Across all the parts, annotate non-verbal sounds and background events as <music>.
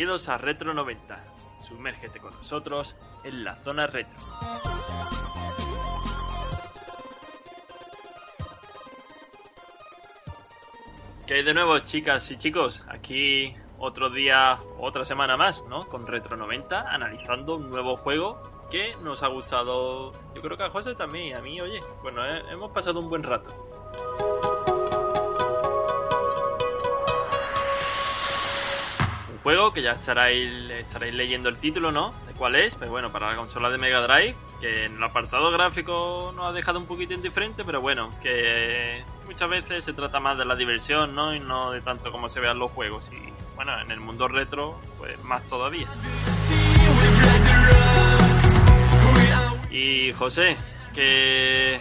Bienvenidos a Retro 90. Sumérgete con nosotros en la zona retro. ¿Qué hay de nuevo, chicas y chicos? Aquí otro día, otra semana más, ¿no? Con Retro 90, analizando un nuevo juego que nos ha gustado. Yo creo que a José también, y a mí, oye. Bueno, eh, hemos pasado un buen rato. Juego que ya estaréis, estaréis leyendo el título, ¿no? De cuál es, pero bueno, para la consola de Mega Drive, que en el apartado gráfico nos ha dejado un poquito indiferente, pero bueno, que muchas veces se trata más de la diversión, ¿no? Y no de tanto como se vean los juegos. Y bueno, en el mundo retro, pues más todavía. Y José, que...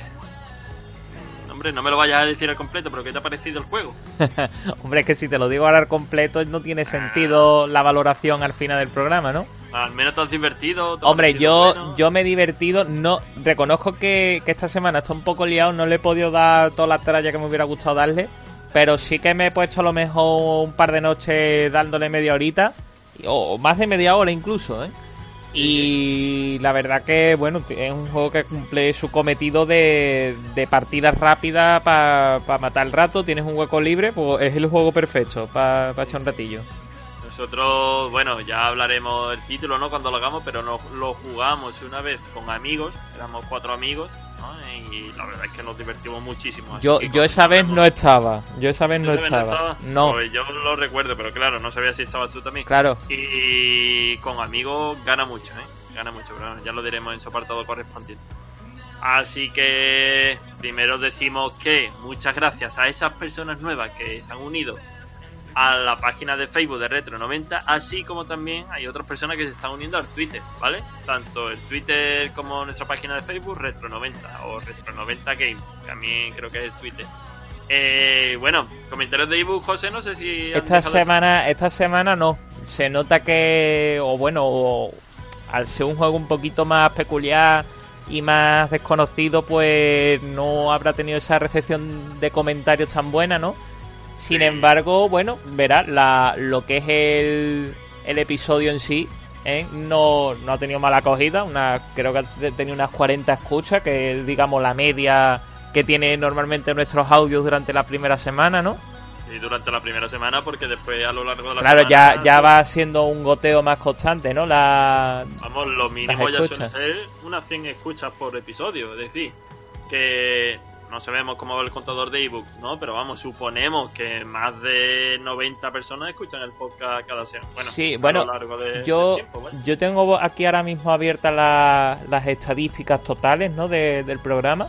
Hombre, no me lo vayas a decir al completo, pero ¿qué te ha parecido el juego? <laughs> Hombre, es que si te lo digo ahora al completo no tiene sentido la valoración al final del programa, ¿no? Al menos te has divertido. te Hombre, yo, bueno. yo me he divertido. No, reconozco que, que esta semana está un poco liado, no le he podido dar toda la tralla que me hubiera gustado darle. Pero sí que me he puesto a lo mejor un par de noches dándole media horita. O más de media hora incluso, ¿eh? Y la verdad que, bueno, es un juego que cumple su cometido de, de partidas rápidas para matar el rato. Tienes un hueco libre, pues es el juego perfecto para echar un ratillo. Nosotros, bueno, ya hablaremos del título, ¿no? Cuando lo hagamos, pero nos lo jugamos una vez con amigos, éramos cuatro amigos, ¿no? Y la verdad es que nos divertimos muchísimo. Yo, yo esa vez no estaba. Yo esa vez no ¿Tú también estaba. No, Pues yo lo recuerdo, pero claro, no sabía si estabas tú también. claro. Y con amigos gana mucho, ¿eh? Gana mucho, pero bueno, ya lo diremos en su apartado correspondiente. Así que primero decimos que muchas gracias a esas personas nuevas que se han unido a la página de Facebook de Retro 90, así como también hay otras personas que se están uniendo al Twitter, ¿vale? Tanto el Twitter como nuestra página de Facebook, Retro 90 o Retro 90 Games, también creo que es el Twitter. Eh, bueno, comentarios de ebook, José, no sé si... Esta semana, esta semana no. Se nota que, o bueno, o- al ser un juego un poquito más peculiar y más desconocido, pues no habrá tenido esa recepción de comentarios tan buena, ¿no? Sin embargo, bueno, verá, la, lo que es el, el episodio en sí, ¿eh? no, no ha tenido mala acogida. Una, creo que ha tenido unas 40 escuchas, que es, digamos, la media que tiene normalmente nuestros audios durante la primera semana, ¿no? Y durante la primera semana, porque después a lo largo de la Claro, semana... ya, ya va siendo un goteo más constante, ¿no? La... Vamos, lo mínimo ya ser unas 100 escuchas por episodio. Es decir, que no sabemos cómo va el contador de ebooks, ¿no? Pero vamos, suponemos que más de 90 personas escuchan el podcast cada semana. Bueno, Sí, a bueno, lo largo de, Yo, yo tengo aquí ahora mismo abiertas la- las estadísticas totales, ¿no? De- del programa.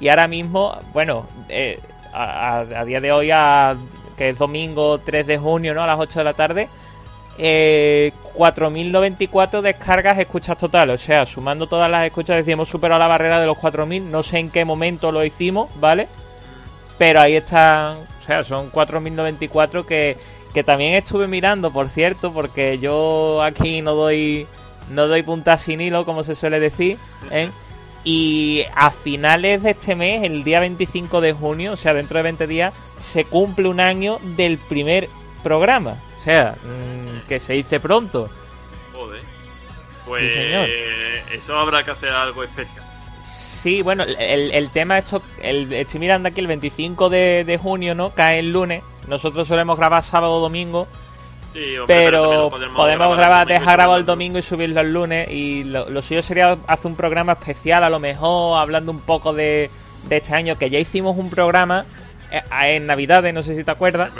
Y ahora mismo, bueno, eh, a, a- a día de hoy, a- que es domingo 3 de junio, ¿no? A las 8 de la tarde, eh, 4.094 descargas escuchas totales. O sea, sumando todas las escuchas, decimos superado la barrera de los 4.000. No sé en qué momento lo hicimos, ¿vale? Pero ahí están, o sea, son 4.094 que, que también estuve mirando, por cierto, porque yo aquí no doy no doy punta sin hilo, como se suele decir, ¿eh? Y a finales de este mes, el día 25 de junio, o sea, dentro de 20 días, se cumple un año del primer programa. O sea, mm, que se dice pronto. Joder. Pues Sí, señor. eso habrá que hacer algo especial. Sí, bueno, el, el tema esto, el, estoy mirando aquí el 25 de, de junio, ¿no? Cae el lunes. Nosotros solemos grabar sábado o domingo, Sí, hombre, pero lo podemos, grabar, dejar grabado el domingo y subirlo el lunes. Y lo, lo suyo sería hacer un programa especial, a lo mejor, hablando un poco de, de este año, que ya hicimos un programa eh, en Navidades, no sé si te acuerdas.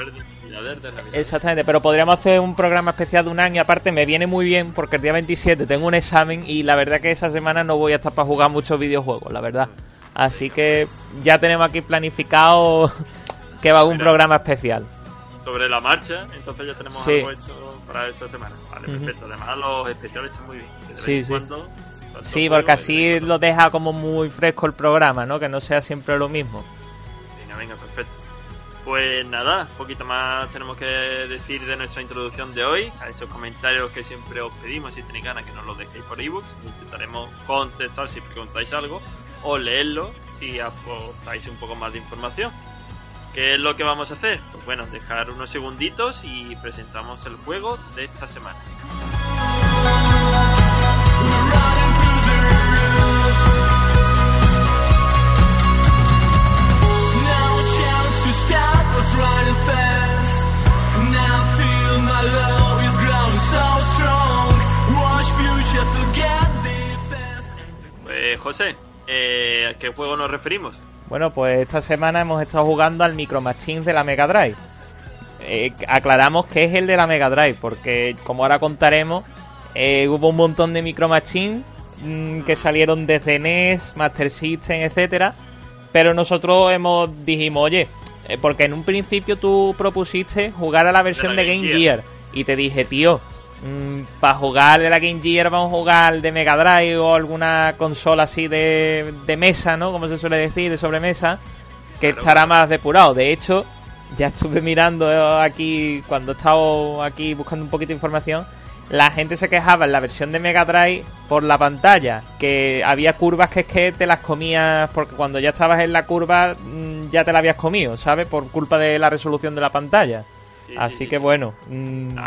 De Navidad. Exactamente, pero podríamos hacer un programa especial de un año. Aparte, me viene muy bien porque el día 27 tengo un examen y la verdad que esa semana no voy a estar para jugar muchos videojuegos, la verdad. Así que ya tenemos aquí planificado <laughs> que va a un Mira. programa especial. Sobre la marcha, entonces ya tenemos Sí. algo hecho para esa semana. Vale, perfecto. Además, los especiales están muy bien. de Sí, sí. cuando, Sí, porque así lo deja como muy fresco el programa, ¿no? Que no sea siempre lo mismo. Venga, venga, perfecto. Pues nada, poquito más tenemos que decir de nuestra introducción de hoy. A esos comentarios que siempre os pedimos, si tenéis ganas, que nos los dejéis por ebooks. Intentaremos contestar si preguntáis algo o leerlo si aportáis un poco más de información. ¿Qué es lo que vamos a hacer? Pues bueno, dejar unos segunditos y presentamos el juego de esta semana. Qué juego nos referimos? Bueno, pues esta semana hemos estado jugando al Micro Machines de la Mega Drive. Eh, aclaramos que es el de la Mega Drive, porque como ahora contaremos, eh, hubo un montón de Micro Machines mm, que salieron desde NES, Master System, etcétera, pero nosotros hemos dijimos, oye, eh, porque en un principio tú propusiste jugar a la versión la de, Game Game Gear. y te dije, tío, para jugar de la Game Gear vamos a jugar de Mega Drive o alguna consola así de, de mesa, ¿no? Como se suele decir, de sobremesa, que Claro. estará más depurado. De hecho, ya estuve mirando aquí, cuando he estado aquí buscando un poquito de información, la gente se quejaba en la versión de Mega Drive por la pantalla, que había curvas que es que te las comías, porque cuando ya estabas en la curva mm, ya te la habías comido, ¿sabes? Por culpa de la resolución de la pantalla. Sí, Así sí, que sí. bueno, mm, yo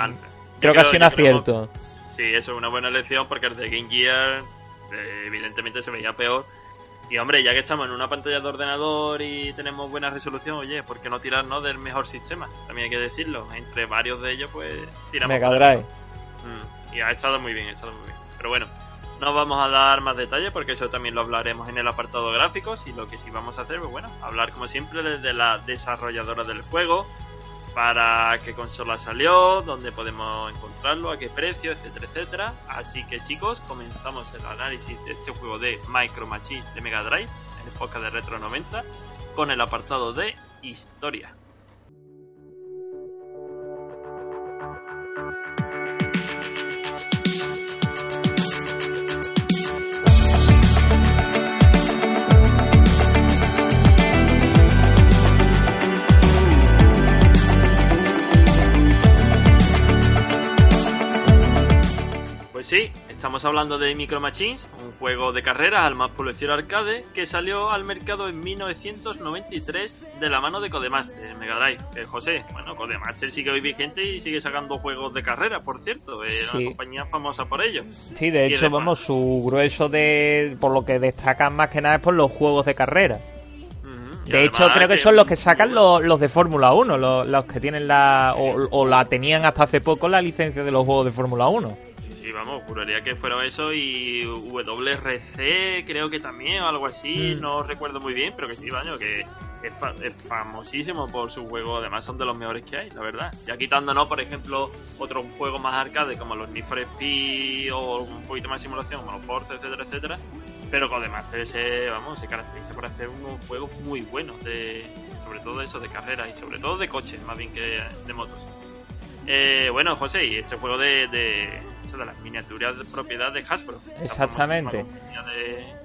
creo que ha sido un acierto. Sí, eso es una buena elección porque el de Game Gear eh, evidentemente se veía peor. Y hombre, ya que estamos en una pantalla de ordenador y tenemos buena resolución, oye, ¿por qué no tirarnos del mejor sistema? También hay que decirlo. Entre varios de ellos, pues tiramos. Mega Drive. Mm, y ha estado muy bien, ha estado muy bien. Pero bueno, no vamos a dar más detalles porque eso también lo hablaremos en el apartado gráficos. Y lo que sí vamos a hacer, pues bueno, hablar como siempre desde la desarrolladora del juego, para qué consola salió, dónde podemos encontrarlo, a qué precio, etcétera, etcétera. Así que chicos, comenzamos el análisis de este juego de Micro Machines de Mega Drive, en época de Retro 90, con el apartado de historia. Pues sí, estamos hablando de Micro Machines, un juego de carreras al más puro estilo arcade que salió al mercado en 1993 de la mano de Codemaster, Mega Drive. Eh, José, bueno, Codemaster sigue hoy vigente y sigue sacando juegos de carrera, por cierto, es Sí. una compañía famosa por ello. Sí, de hecho, vamos, su grueso de. Por lo que destacan más que nada es por los juegos de carrera. De hecho, creo que son los que sacan los, los de Fórmula 1, los, los que tienen la. O, o la tenían hasta hace poco la licencia de los juegos de Fórmula 1. Sí, vamos, juraría que fueron eso y WRC creo que también o algo así, Mm. no recuerdo muy bien, pero que sí, baño, que es, fa- es famosísimo por su juego, además son de los mejores que hay, la verdad. Ya quitándonos, por ejemplo, otros juegos más arcade como los Need for Speed o un poquito más de simulación como los Forza, etcétera, etcétera. Pero con además se, vamos, se caracteriza por hacer unos juegos muy buenos, de, sobre todo eso de carreras y sobre todo de coches, más bien que de motos. Eh, bueno, José, y este juego de, de, de las miniaturas de propiedad de Hasbro. Exactamente. de-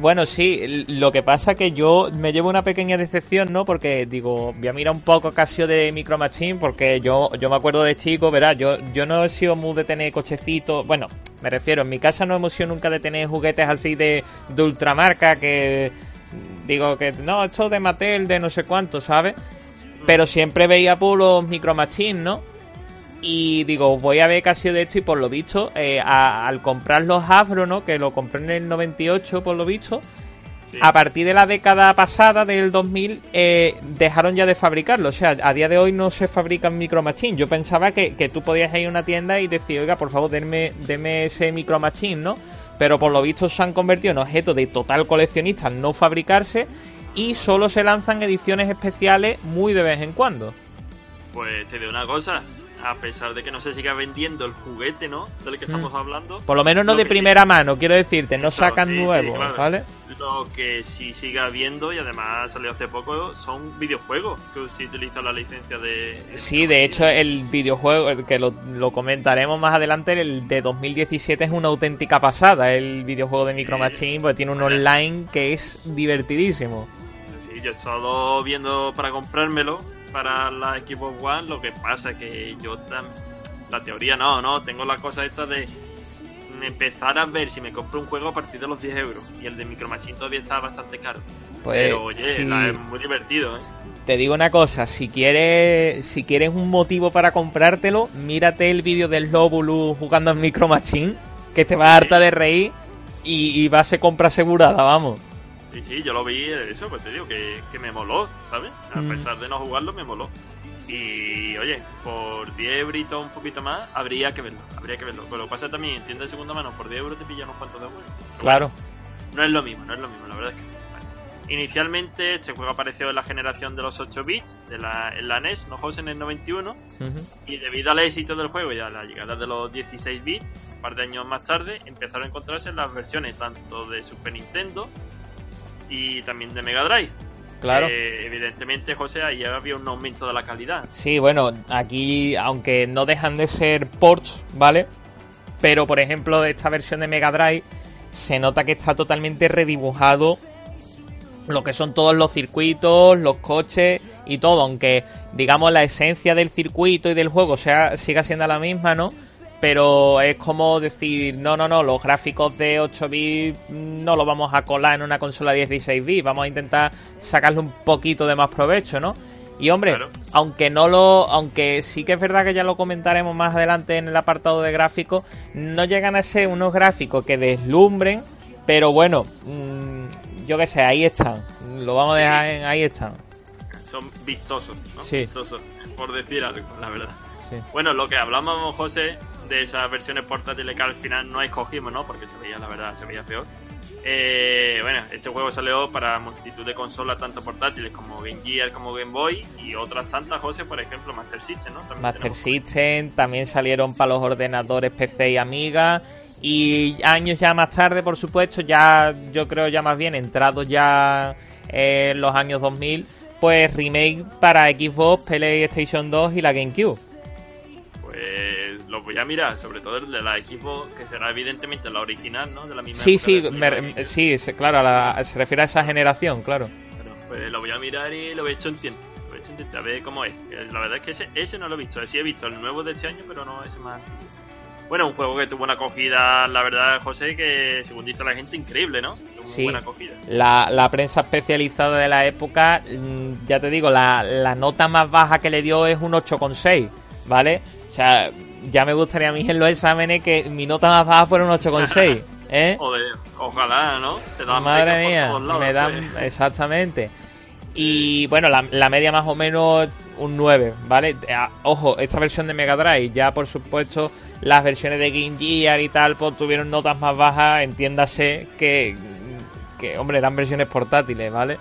Bueno, sí, lo que pasa que yo me llevo una pequeña decepción, ¿no? Porque digo, voy a mirar un poco Casio de Micro Machine, porque yo, yo me acuerdo de chico, verás, yo, yo no he sido muy de tener cochecitos, bueno, me refiero, en mi casa no hemos sido nunca de tener juguetes así de, de ultramarca, que digo que no, esto de Mattel, de no sé cuánto, ¿sabes? Pero siempre veía por los Micro Machines, ¿no? Y digo, voy a ver Casio de esto y por lo visto, eh, a- al comprar los Afro, ¿no? Que lo compré en el 98 por lo visto, Sí. a partir de la década pasada, del 2000, eh, dejaron ya de fabricarlo. O sea, a día de hoy no se fabrican Micro Machine. Yo pensaba que, que tú podías ir a una tienda y decir, oiga, por favor, denme, denme ese Micro Machine, ¿no? Pero por lo visto se han convertido en objeto de total coleccionista al no fabricarse y solo se lanzan ediciones especiales muy de vez en cuando. Pues te digo una cosa, a pesar de que no se siga vendiendo el juguete, ¿no? Del que estamos hablando. Por lo menos no lo de sí- primera mano, quiero decirte, no sacan sí, sí, nuevos, claro. ¿vale? Lo que sí sigue habiendo, y además salió hace poco, son videojuegos que sí utilizan la licencia de... Sí, de hecho el videojuego, que lo, lo comentaremos más adelante, el de 2017 es una auténtica pasada, el videojuego de Micro. Machine, porque tiene un online que es divertidísimo. Sí, yo he estado viendo para comprármelo para la Xbox One, lo que pasa es que yo tan... La teoría no, no, tengo la cosa esta de empezar a ver si me compro un juego a partir de los 10 euros. Y el de Micro Machine todavía está bastante caro. Pues Pero oye, sí, la- es muy divertido, ¿eh? te digo una cosa, si quieres, si quieres un motivo para comprártelo, mírate el vídeo del Lobulu jugando en Micro Machine, que te va a harta de reír y, y va a ser compra asegurada, vamos. Sí, sí, yo lo vi, eso, pues te digo, que, que me moló, ¿sabes? A Mm. pesar de no jugarlo, me moló. Y oye, por 10 euritos un poquito más, habría que verlo, habría que verlo. Pero lo que pasa también, en tienda de segunda mano, por 10 euros te pillan unos cuantos de. Pero Claro. bueno, no es lo mismo, no es lo mismo, la verdad es que. Inicialmente, este juego apareció en la generación de los 8 bits, de la, en la NES, no en el 91. Ujú. Y debido al éxito del juego y a la llegada de los 16 bits, un par de años más tarde, empezaron a encontrarse las versiones tanto de Super Nintendo y también de Mega Drive. Claro. Eh, evidentemente, José, ahí había un aumento de la calidad. Sí, bueno, aquí, aunque no dejan de ser ports, ¿vale? Pero, por ejemplo, esta versión de Mega Drive, se nota que está totalmente redibujado lo que son todos los circuitos, los coches y todo, aunque, digamos, la esencia del circuito y del juego sea, siga siendo la misma, ¿no? Pero es como decir, no, no, no, los gráficos de 8 bits no los vamos a colar en una consola 16 bits, vamos a intentar sacarle un poquito de más provecho, ¿no? Y hombre, Claro. aunque no lo, aunque sí que es verdad que ya lo comentaremos más adelante en el apartado de gráficos, no llegan a ser unos gráficos que deslumbren, pero bueno, mm, yo qué sé, ahí están, lo vamos a dejar en ahí están. Son vistosos, ¿no? Sí. Vistosos, por decir algo, la verdad. Sí. Bueno, lo que hablábamos, José, de esas versiones portátiles que al final no escogimos, ¿no? Porque se veía, la verdad, se veía peor. Eh, bueno, este juego salió para multitud de consolas, tanto portátiles como Game Gear, como Game Boy, y otras tantas, José, por ejemplo, Master System, ¿no? También Master System, también salieron para los ordenadores PC y Amiga. Y años ya más tarde, por supuesto, ya yo creo ya más bien entrados ya en los años 2000, pues remake para Xbox, PlayStation 2 y la GameCube. Pues lo voy a mirar, sobre todo el de la equipo, que será evidentemente la original, ¿no? De la misma Sí, sí, me- sí, claro, a la- se refiere a esa generación, claro. Bueno, pues lo voy a mirar y lo voy a echar un tiento. Lo voy a echar un tiento, a ver cómo es. La verdad es que ese, ese no lo he visto. Sí he visto el nuevo de este año, pero no ese más antiguo. Bueno, un juego que tuvo una acogida, la verdad, José, que según dice la gente, increíble, ¿no? Tuvo Sí. buena acogida. La, la prensa especializada de la época, mm, ya te digo, la, la nota más baja que le dio es un 8,6, ¿vale? O sea, ya me gustaría a mí en los exámenes que mi nota más baja fuera un 8,6, <laughs> ¿eh? Joder, ojalá, ¿no? Te dan Madre por mía, lados, me dan pues. exactamente. Y bueno, la, la media más o menos un 9, ¿vale? Ojo, esta versión de Mega Drive, ya por supuesto las versiones de Game Gear y tal, pues tuvieron notas más bajas, entiéndase que, que hombre, eran versiones portátiles, ¿vale?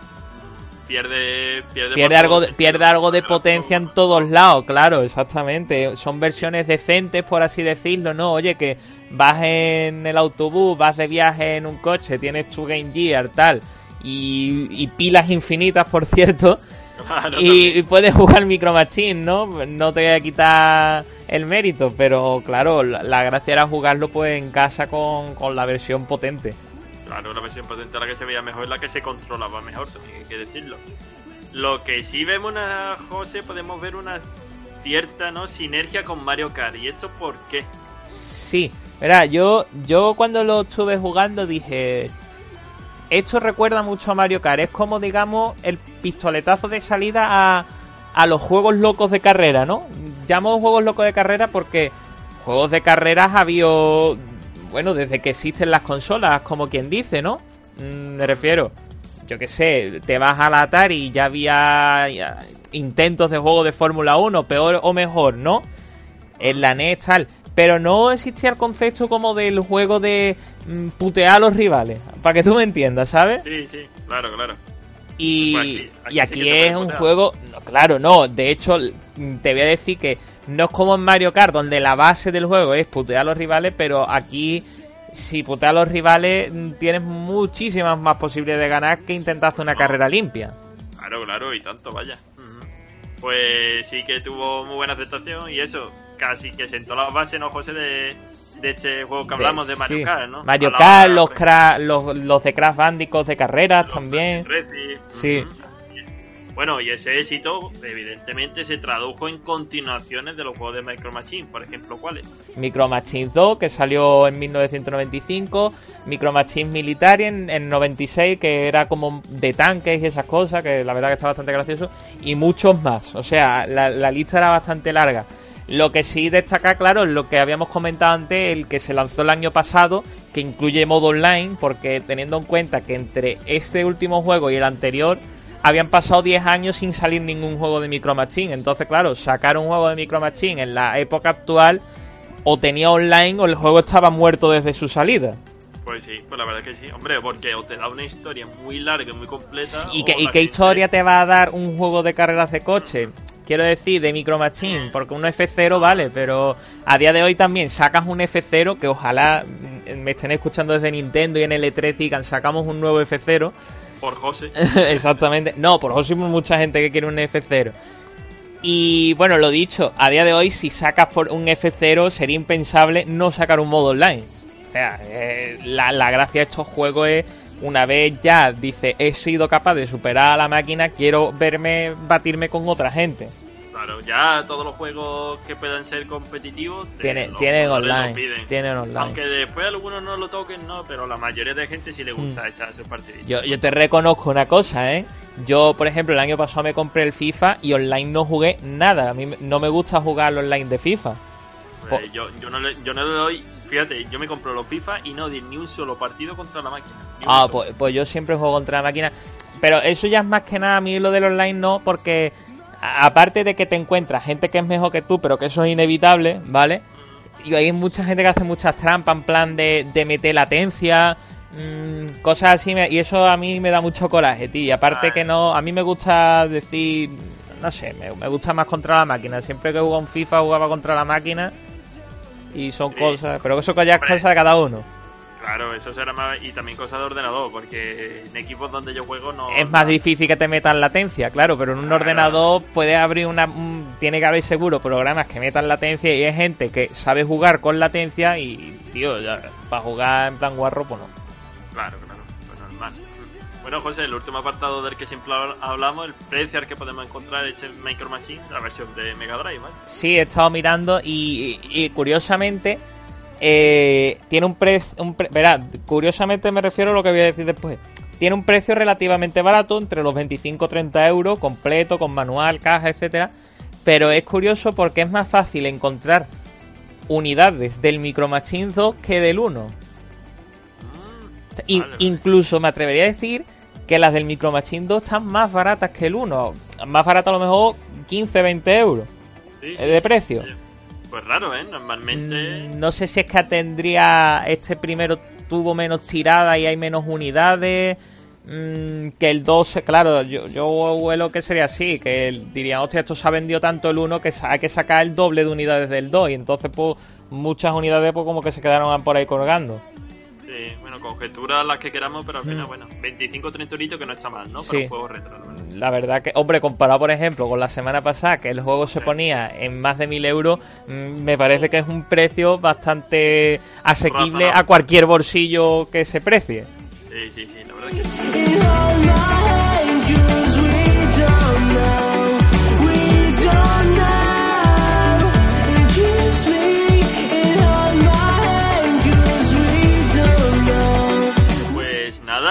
Pierde, pierde, Pierde algo, de, pierde algo de potencia en todos lados, claro, exactamente. Son versiones decentes, por así decirlo, ¿no? Oye, que vas en el autobús, vas de viaje en un coche, tienes tu Game Gear, tal, y, y pilas infinitas, por cierto, <laughs> Claro, y, y puedes jugar Micro Machine, ¿no? No te voy a quitar el mérito, pero claro, la, la gracia era jugarlo pues en casa con, con la versión potente. Claro, la versión potente la que se veía mejor, la que se controlaba mejor, también hay que decirlo. Lo que sí vemos, una, José, podemos ver una cierta no sinergia con Mario Kart. ¿Y esto por qué? Sí, verá, yo, yo cuando lo estuve jugando dije, esto recuerda mucho a Mario Kart, es como digamos el pistoletazo de salida a, a los juegos locos de carrera, ¿no? Llamo juegos locos de carrera porque juegos de carreras ha habido, bueno, desde que existen las consolas, como quien dice, ¿no? Mm, me refiero, yo qué sé, te vas al Atari y ya había ya, intentos de juego de Fórmula 1, peor o mejor, ¿no? En la NES tal. Pero no existía el concepto como del juego de mm, putear a los rivales. Para que tú me entiendas, ¿sabes? Sí, sí, claro, claro. Y, Pues aquí- aquí y aquí es un juego, no, claro, no, de hecho te voy a decir que no es como en Mario Kart donde la base del juego es putear a los rivales, pero aquí si puteas a los rivales tienes muchísimas más posibilidades de ganar que intentar hacer una No. carrera limpia. Claro, claro, y tanto, vaya. Pues sí que tuvo muy buena aceptación y eso, casi que sentó las bases, ¿no, José? De, de este juego que hablamos de, Mario sí. Kart, ¿no? Mario Kart, los, pues, cra- los, los de Crash Bandicoot de carreras los también. Sí. Bueno, y ese éxito, evidentemente, se tradujo en continuaciones de los juegos de Micro Machine, por ejemplo, ¿cuáles? Micro Machines 2, que salió en 1995, Micro Machines Military en, en 96, que era como de tanques y esas cosas, que la verdad que está bastante gracioso, y muchos más. O sea, la, la lista era bastante larga. Lo que sí destaca, claro, es lo que habíamos comentado antes, el que se lanzó el año pasado, que incluye modo online, porque teniendo en cuenta que entre este último juego y el anterior habían pasado 10 años sin salir ningún juego de Micro Machine. Entonces, claro, sacar un juego de Micro Machine en la época actual o tenía online o el juego estaba muerto desde su salida. Pues sí, pues la verdad que sí. Hombre, porque o te da una historia muy larga y muy completa. ¿Y o qué, y historia te va a dar un juego de carreras de coche? Quiero decir, de Micro Machine, porque un F0 vale, pero a día de hoy también sacas un F0 que ojalá mm, me estén escuchando desde Nintendo y en L3 digan sacamos un nuevo F0 Por José. <laughs> Exactamente. No, por José hay mucha gente que quiere un F0. Y bueno, lo dicho, a día de hoy si sacas por un F0 sería impensable no sacar un modo online. O sea, eh, la, la gracia de estos juegos es una vez ya dice he sido capaz de superar a la máquina, quiero verme batirme con otra gente. Claro, ya todos los juegos que puedan ser competitivos los tienen online, piden. tienen online. Aunque después algunos no lo toquen, no, pero la mayoría de gente sí le gusta Hmm. echar sus partiditos. Yo, yo te reconozco una cosa, ¿eh? Yo, por ejemplo, el año pasado me compré el FIFA y online no jugué nada. A mí no me gusta jugar al online de FIFA. Pues yo, yo, no le, yo no le doy. Fíjate, yo me compro los FIFA y no di ni un solo partido contra la máquina. Ah, pues, pues yo siempre juego contra la máquina. Pero eso ya es más que nada, a mí lo del online no, porque aparte de que te encuentras gente que es mejor que tú, pero que eso es inevitable, ¿vale? Y hay mucha gente que hace muchas trampas en plan de, de meter latencia, mm, cosas así, me- y eso a mí me da mucho coraje, tío. Y aparte que no, a mí me gusta decir, no sé, me, me gusta más contra la máquina. Siempre que jugaba un FIFA jugaba contra la máquina. Y son Sí. cosas, pero eso ya es cosa de cada uno. Claro, eso será más. Y también cosas de ordenador, porque en equipos donde yo juego no. Es más no- difícil que te metan latencia, claro, pero en un Claro. ordenador puedes abrir una... un- tiene que haber seguro programas que metan latencia y hay gente que sabe jugar con latencia y, tío, ya, para jugar en plan guarro, pues no. Claro, claro, pues normal. Bueno, José, el último apartado del que siempre habl- hablamos, el precio al que podemos encontrar este Micro Machine, la versión de Mega Drive, ¿vale? Sí, he estado mirando y, y- y curiosamente eh, tiene un precio... Pre- verá, curiosamente me refiero a lo que voy a decir después. Tiene un precio relativamente barato, entre los 25 y 30 euros, completo, con manual, caja, etcétera. Pero es curioso porque es más fácil encontrar unidades del Micro Machine 2 que del 1. Mm, In- incluso me atrevería a decir que las del Micro Machine 2 están más baratas que el 1. Más baratas a lo mejor 15-20 euros Sí, eh, de sí. Pues raro, ¿eh? Normalmente. Mm, No sé si es que tendría este primero tuvo menos tirada y hay menos unidades. mm, que el 2, claro, yo, huelo que sería así, que dirían, hostia, esto se ha vendido tanto el 1 que hay que sacar el doble de unidades del 2 y entonces pues muchas unidades pues como que se quedaron por ahí colgando. Sí, bueno, conjeturas las que queramos, pero al final, Mm. bueno, 25 30 euritos que no está mal, ¿no? Sí. Para un juego retro, la verdad. La verdad que, hombre, comparado por ejemplo con la semana pasada, que el juego se ponía en más de 1000 euros, mm, me parece que es un precio bastante asequible a cualquier bolsillo que se precie. Sí, sí, sí, la verdad que sí.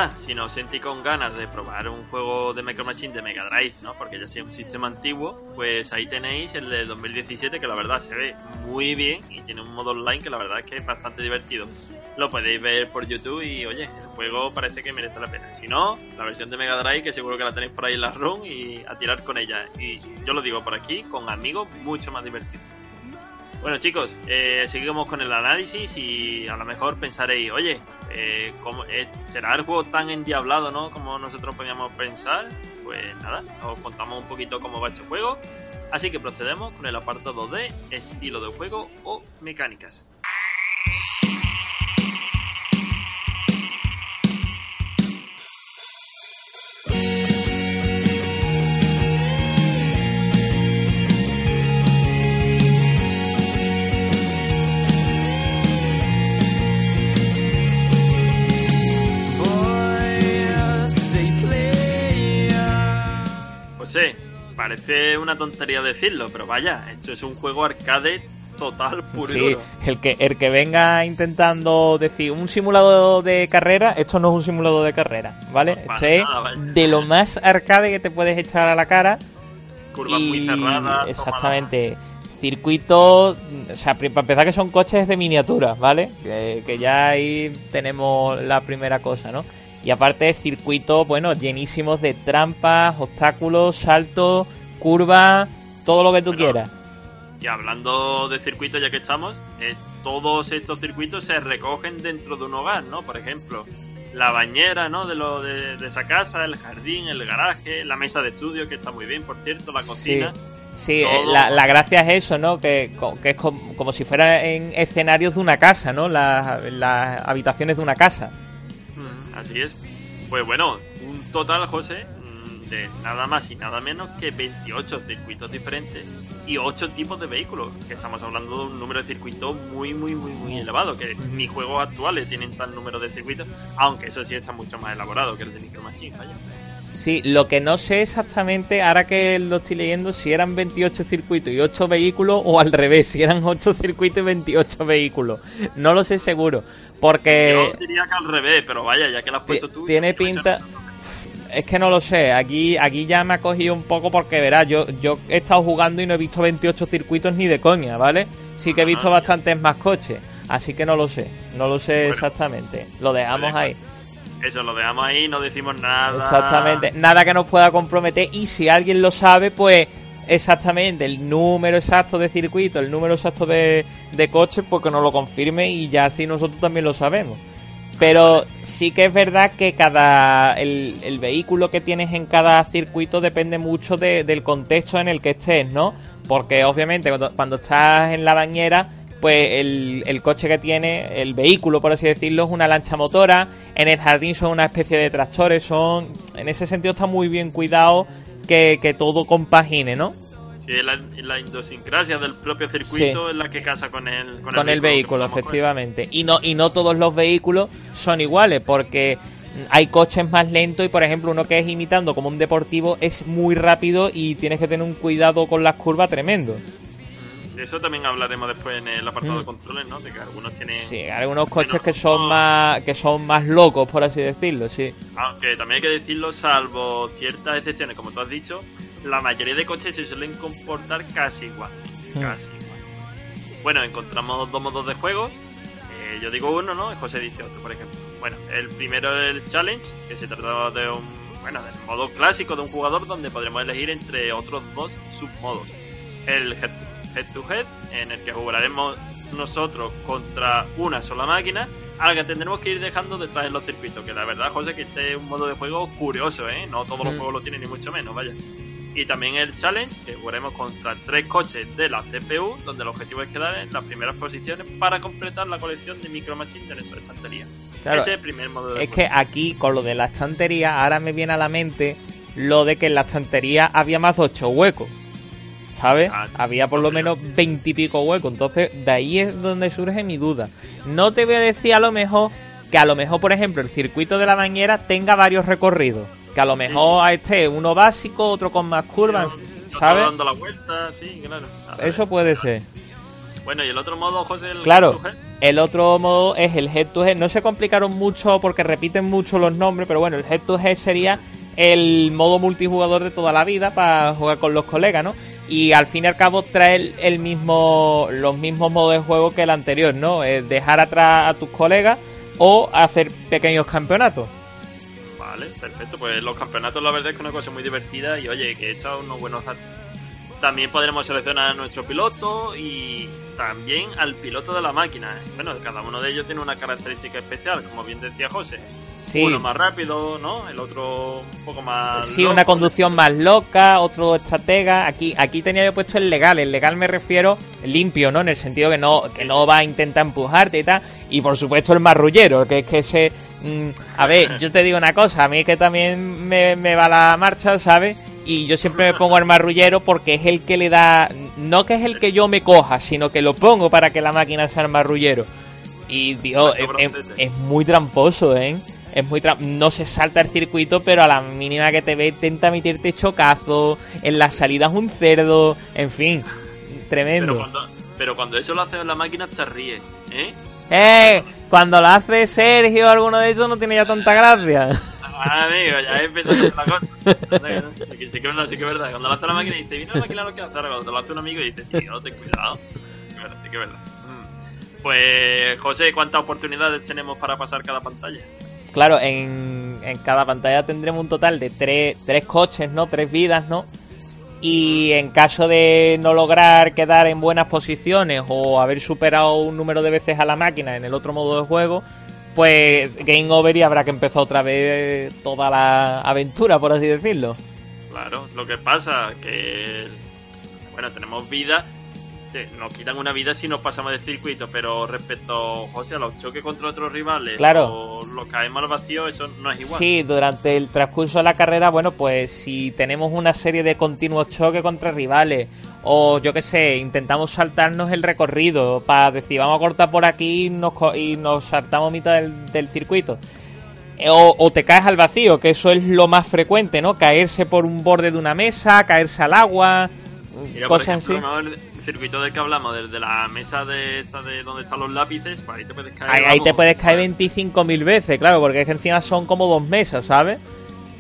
Pues nada, si no os sentí con ganas de probar un juego de Micro Machine de Mega Drive, ¿no? Porque ya sea un sistema antiguo, pues ahí tenéis el de 2017 que la verdad se ve muy bien y tiene un modo online que la verdad es que es bastante divertido. Lo podéis ver por YouTube y oye, el juego parece que merece la pena. Si no, la versión de Mega Drive que seguro que la tenéis por ahí en la ROM y a tirar con ella. Y yo lo digo por aquí, con amigos mucho más divertido. Bueno chicos, eh, seguimos con el análisis y a lo mejor pensaréis, oye, eh, ¿cómo- eh, ¿será juego tan endiablado, no? Como nosotros podíamos pensar. Pues nada, os contamos un poquito cómo va este juego. Así que procedemos con el apartado de estilo de juego o mecánicas. José, parece una tontería decirlo, pero vaya, esto es un juego arcade total, puro Sí, el que, el que venga intentando decir un simulador de carrera, esto no es un simulador de carrera, ¿vale? No, Esto es nada, de lo más arcade que te puedes echar a la cara. Curvas y muy cerradas. exactamente circuitos o sea para empezar que son coches de miniatura vale que, que ya ahí tenemos la primera cosa no y aparte circuitos bueno llenísimos de trampas obstáculos saltos curvas todo lo que tú Bueno, quieras Y hablando de circuitos, ya que estamos, eh, todos estos circuitos se recogen dentro de un hogar, ¿no? Por ejemplo, la bañera, ¿no? De, lo, de, de esa casa, el jardín, el garaje, la mesa de estudio, que está muy bien, por cierto, la cocina. Sí, eh, Todo. la, la gracia es eso, ¿no? Que, que es com- como si fuera en escenarios de una casa, ¿no? Las, las habitaciones de una casa. Así es. Pues bueno, un total, José, mm, de nada más y nada menos que 28 circuitos diferentes y 8 tipos de vehículos. Que estamos hablando de un número de circuitos muy, muy, muy, muy elevado. Que ni juegos actuales tienen tal número de circuitos, aunque eso sí está mucho más elaborado que el de Micro Machine, vaya. Sí, lo que no sé exactamente, ahora que lo estoy leyendo, si eran 28 circuitos y 8 vehículos o al revés, si eran 8 circuitos y 28 vehículos. No lo sé seguro, porque Yo diría que al revés, pero vaya, ya que lo has puesto tú. tiene pinta... Es que no lo sé, aquí aquí ya me ha cogido un poco porque verás, yo, yo he estado jugando y no he visto 28 circuitos ni de coña, ¿vale? Sí que he visto Ajá. bastantes más coches, así que no lo sé, no lo sé Bueno. exactamente. Lo dejamos Vale, ahí. Eso lo dejamos ahí, no decimos nada. Exactamente, nada que nos pueda comprometer y si alguien lo sabe, pues exactamente el número exacto de circuito, el número exacto de, de coches, pues que nos lo confirme y ya así nosotros también lo sabemos. Pero sí que es verdad que cada el, el vehículo que tienes en cada circuito depende mucho de- del contexto en el que estés, ¿no? Porque obviamente cuando, cuando estás en la bañera, pues el, el coche que tiene, el vehículo por así decirlo, es una lancha motora. En el jardín son una especie de tractores, son... En ese sentido está muy bien cuidado que, que todo compagine, ¿no? Sí, la, la idiosincrasia del propio circuito es la que casa con el, con con el vehículo, efectivamente. Y no, y no todos los vehículos son iguales, porque hay coches más lentos y, por ejemplo, uno que es imitando como un deportivo es muy rápido y tienes que tener un cuidado con las curvas tremendo. Mm, De eso también hablaremos después en el apartado Mm. de controles, ¿no? De que algunos tienen... Sí, algunos coches que son más que son más locos, por así decirlo, sí. Aunque también hay que decirlo, salvo ciertas excepciones, como tú has dicho, la mayoría de coches se suelen comportar casi igual. Mm. Casi igual. Bueno, encontramos dos modos de juego. Eh, yo digo uno, ¿no? José dice otro, por ejemplo. Bueno, el primero es el challenge, que se trata de un, bueno, del modo clásico de un jugador donde podremos elegir entre otros dos submodos. El head head, to head, en el que jugaremos nosotros contra una sola máquina, a la que tendremos que ir dejando detrás en los circuitos. Que la verdad, José, que este es un modo de juego curioso, ¿eh? No todos los Mm. juegos lo tienen, ni mucho menos, vaya. Y también el challenge, que jugaremos contra tres coches de la CPU, donde el objetivo es quedar en las primeras posiciones para completar la colección de Micro Machines de nuestra estantería. Claro, Ese es el primer modo de es que aquí con lo de la estantería ahora me viene a la mente lo de que en la estantería había más de ocho huecos. ¿Sabes? Ah, había por lo menos veintipico huecos. Entonces, de ahí es donde surge mi duda. No te voy a decir a lo mejor que a lo mejor, por ejemplo, el circuito de la bañera tenga varios recorridos. Que a lo mejor a este uno básico, otro con más curvas, ¿sabes? dando la vuelta, sí, claro. Eso puede ser. Bueno, y el otro modo, José, el Claro. head to head. El otro modo es el head to head. No se complicaron mucho porque repiten mucho los nombres, pero bueno, el head to head sería el modo multijugador de toda la vida para jugar con los colegas, ¿no? Y al fin y al cabo trae el, mismo, los mismos modos de juego que el anterior, ¿no? Es dejar atrás a tus colegas o hacer pequeños campeonatos. Vale, perfecto. Pues los campeonatos, la verdad es que es una cosa muy divertida y oye, que he echado unos buenos. También podremos seleccionar a nuestro piloto y también al piloto de la máquina. ¿eh? Bueno, cada uno de ellos tiene una característica especial, como bien decía José. Sí. Uno más rápido, ¿no? El otro un poco más. Sí, loco. una conducción más loca, otro estratega. Aquí, aquí tenía yo puesto el legal. El legal me refiero limpio, ¿no? En el sentido que no, que no va a intentar empujarte y tal. Y por supuesto el marrullero, que es que ese. mm, a ver, yo te digo una cosa, a mí es que también me, me va la marcha, ¿sabes? Y yo siempre me pongo al marrullero porque es el que le da. No que es el que yo me coja, sino que lo pongo para que la máquina sea el marrullero. Y, Dios, es, es- es muy tramposo, ¿eh? Es muy tra- no se salta el circuito, pero a la mínima que te ve intenta meterte chocazo, en las salidas un cerdo, en fin, Pero tremendo. cuando, pero cuando eso lo hace en la máquina, te ríes, ¿eh? ¡Eh! Cuando lo hace Sergio o alguno de esos no tiene ya tanta gracia. Ah, amigo, ya he empezado la cosa. Sí que es verdad, sí que es verdad. Cuando lo hace la máquina, dice, mira la máquina lo que hace. Cuando lo hace un amigo, dice, tío, ten cuidado. Sí que es verdad, sí que es verdad. Mm. Pues, José, ¿cuántas oportunidades tenemos para pasar cada pantalla? Claro, en, en cada pantalla tendremos un total de tres, tres coches, ¿no? Tres vidas, ¿no? Y en caso de no lograr quedar en buenas posiciones o haber superado un número de veces a la máquina en el otro modo de juego, pues game over y habrá que empezar otra vez toda la aventura, por así decirlo. Claro, lo que pasa que, bueno, tenemos vida, nos quitan una vida si nos pasamos de circuito, pero respecto, José, a los choques contra otros rivales Claro. o los caemos al vacío, eso no es igual. Sí, durante el transcurso de la carrera, bueno, pues si tenemos una serie de continuos choques contra rivales, o yo qué sé, intentamos saltarnos el recorrido para decir, vamos a cortar por aquí y nos, co- y nos saltamos mitad del, del circuito. Eh, O, o te caes al vacío, que eso es lo más frecuente, ¿no? Caerse por un borde de una mesa, caerse al agua, Mira, por cosas ejemplo, el circuito del que hablamos, desde la mesa de, esta de donde están los lápices, pues ahí te puedes caer. Ahí, ahí te vamos. puedes caer 25.000 veces, claro, porque es que encima son como dos mesas, ¿sabes?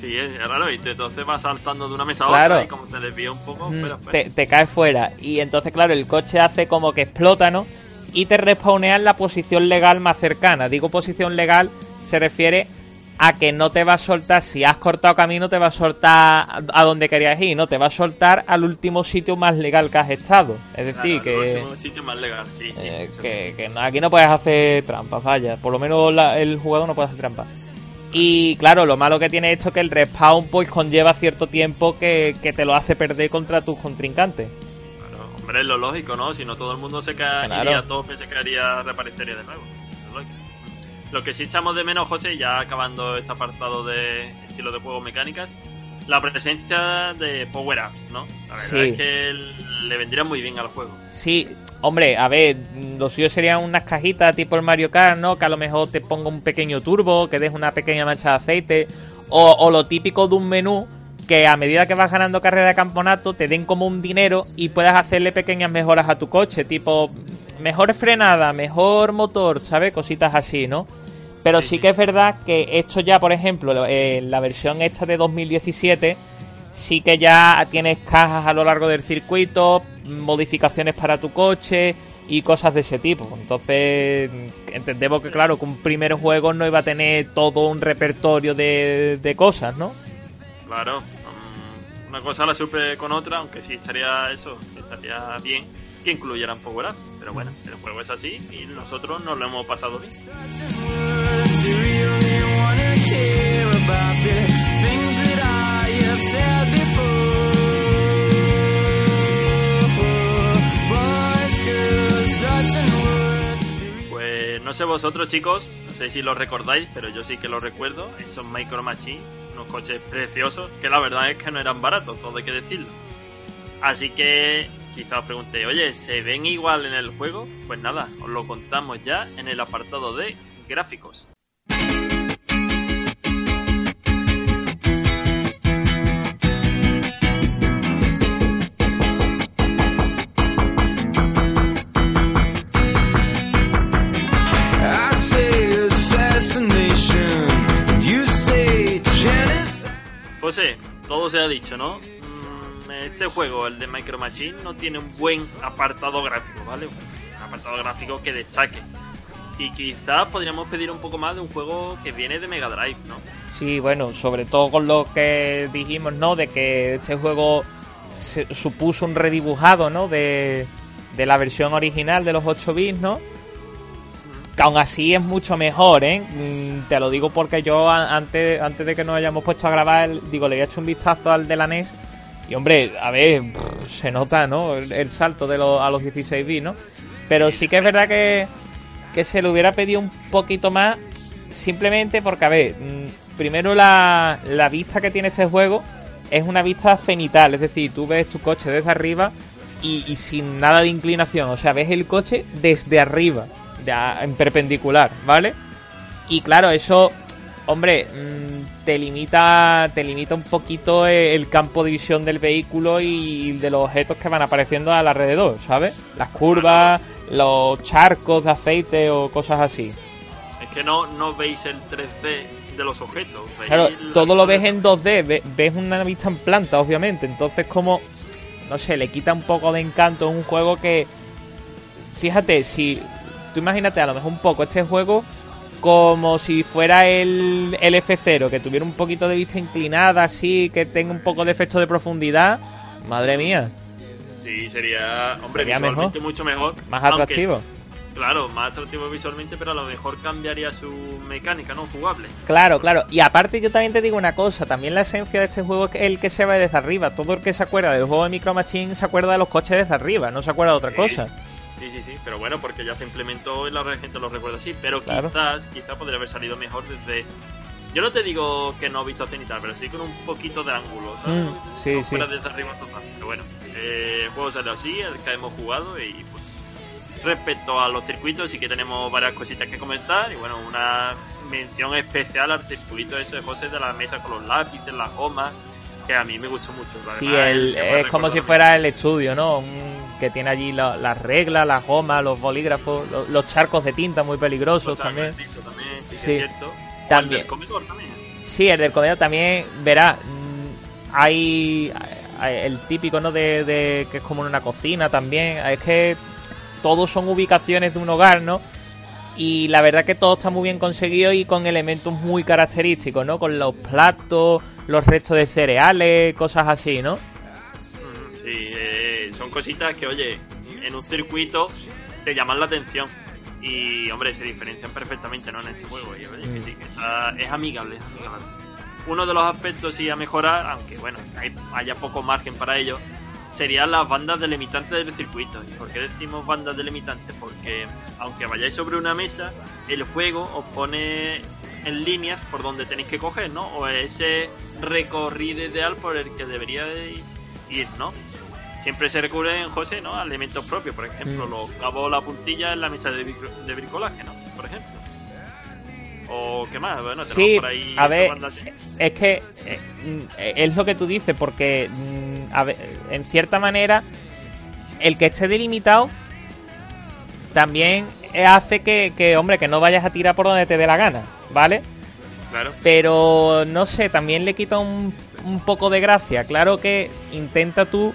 Sí, es raro, y te- entonces vas saltando de una mesa a Claro. otra y como te desvía un poco, Mm, pero, te, te caes fuera. Y entonces, claro, el coche hace como que explota, ¿no? Y te respawnea en la posición legal más cercana. Digo posición legal, se refiere a que no te va a soltar, si has cortado camino, te va a soltar a- donde querías ir, no te va a soltar al último sitio más legal que has estado. Es decir, claro, el que, último sitio más legal, sí, eh, que, que no- aquí no puedes hacer trampas, vaya. Por lo menos la- el jugador no puede hacer trampas. Y claro, lo malo que tiene esto es que el respawn pues conlleva cierto tiempo que, que te lo hace perder contra tus contrincantes. Claro, hombre, es lo lógico, ¿no? Si no todo el mundo se caería Claro. a tope, se caería, reaparecería de nuevo. Lo que sí echamos de menos, José, ya acabando este apartado de estilo de juego mecánicas, la presencia de power-ups, ¿no? La verdad Sí. es que le vendría muy bien al juego. Sí, hombre, a ver, lo suyo serían unas cajitas tipo el Mario Kart, ¿no? Que a lo mejor te ponga un pequeño turbo, que des una pequeña mancha de aceite, o, o lo típico de un menú que a medida que vas ganando carrera de campeonato te den como un dinero y puedas hacerle pequeñas mejoras a tu coche, tipo mejor frenada, mejor motor, ¿sabes? Cositas así, ¿no? Pero Sí, que es verdad que esto ya, por ejemplo, en la versión esta de 2017, sí que ya tienes cajas a lo largo del circuito, modificaciones para tu coche y cosas de ese tipo. Entonces, entendemos que, claro, que un primer juego no iba a tener todo un repertorio de, de cosas, ¿no? Claro, mm, una cosa la supe con otra, aunque sí estaría eso, estaría bien que incluyeran power-ups. Pero bueno, el juego es así y nosotros nos lo hemos pasado bien. Pues no sé vosotros chicos, no sé si lo recordáis, pero yo sí que lo recuerdo. Esos Micro Machines, unos coches preciosos, que la verdad es que no eran baratos, todo hay que decirlo. Así que quizá os pregunté, oye, ¿se ven igual en el juego? Pues nada, os lo contamos ya en el apartado de gráficos. José, todo se ha dicho, ¿no? Este juego, el de Micro Machine, no tiene un buen apartado gráfico, ¿vale? Un apartado gráfico que destaque. Y quizás podríamos pedir un poco más de un juego que viene de Mega Drive, ¿no? Sí, bueno, sobre todo con lo que dijimos, ¿no? De que este juego se- supuso un redibujado, ¿no? De, de la versión original de los 8 bits, ¿no? Que aún así es mucho mejor, ¿eh? Mm, Te lo digo porque yo antes, antes de que nos hayamos puesto a grabar, digo, le había hecho un vistazo al de la NES. Y hombre, a ver, se nota, ¿no? El, salto de los, a los 16 bits, ¿no? Pero sí que es verdad que, que se le hubiera pedido un poquito más, simplemente porque, a ver, mm, primero la, la vista que tiene este juego es una vista cenital, es decir, tú ves tu coche desde arriba y, sin nada de inclinación, o sea, ves el coche desde arriba, de a- en perpendicular, ¿vale? Y claro, eso, hombre, mm, te limita, te limita un poquito e- el campo de visión del vehículo y de los objetos que van apareciendo al alrededor, ¿sabes? Las curvas, los charcos de aceite o cosas así. Es que no, no veis el 3D de los objetos. Claro, la- todo lo ves en 2D, ve- ves una vista en planta, obviamente. Entonces, como, no sé, le quita un poco de encanto. Es un juego que, fíjate, si tú imagínate a lo mejor un poco este juego como si fuera el, el F0, que tuviera un poquito de vista inclinada, así, que tenga un poco de efecto de profundidad. Madre mía, Sí, sería, hombre, Sería visualmente mucho mejor. más aunque, atractivo. Claro, más atractivo visualmente, pero a lo mejor cambiaría su mecánica, ¿no? Jugable. Claro, claro. Y aparte yo también te digo una cosa, también la esencia de este juego es el que se ve desde arriba. Todo el que se acuerda del juego de Micro Machine se acuerda de los coches desde arriba, no se acuerda de otra Sí. cosa. Sí, sí, sí, pero bueno, porque ya se implementó y la gente lo recuerda así. Pero Claro. quizás, quizás podría haber salido mejor desde. Yo no te digo que no visto cenital, pero sí con un poquito de ángulo, ¿sabes? Mm, sí, no sí. fuera desde arriba total. Pero bueno, eh, el juego salió así, el que hemos jugado y pues. Respecto a los circuitos, sí que tenemos varias cositas que comentar. Y bueno, una mención especial al circuito ese de José de la mesa con los lápices, las gomas, que a mí me gustó mucho. Sí, el- es como si fuera el estudio, ¿no? Un- que tiene allí la- las reglas, las gomas, los bolígrafos, lo- los, charcos de tinta muy peligrosos también. sí, que Sí, es cierto. también. El del comedor también. Sí, el del comedor también, verá, mm, hay, el típico, ¿no? De, de que es como en una cocina también. Es que todos son ubicaciones de un hogar, ¿no? Y la verdad que todo está muy bien conseguido y con elementos muy característicos, ¿no? Con los platos, los restos de cereales, cosas así, ¿no? Ujú, Sí, son cositas que, oye, en un circuito te llaman la atención. Y, hombre, se diferencian perfectamente, ¿no? En este juego. Y, oye, que Mm. sí, que está- es amigable, es amigable. Uno de los aspectos sí a mejorar, aunque, bueno, hay- haya poco margen para ello, serían las bandas delimitantes del circuito. ¿Y por qué decimos bandas delimitantes? Porque, aunque vayáis sobre una mesa, el juego os pone en líneas por donde tenéis que coger, ¿no? O ese recorrido ideal por el que deberíais ir, ¿no? Siempre se recurre en José, ¿no? A elementos propios, por ejemplo, Mm. los cabos, la puntilla en la mesa de, de bricolaje, ¿no? Por ejemplo. O qué más, bueno, tenemos Sí, por ahí a ver, es que eh, mm, es lo que tú dices, porque mm, a ver, en cierta manera el que esté delimitado también hace que, que, hombre, que no vayas a tirar por donde te dé la gana, ¿vale? Claro. Pero no sé, también le quita un, un poco de gracia. Claro que intenta tú.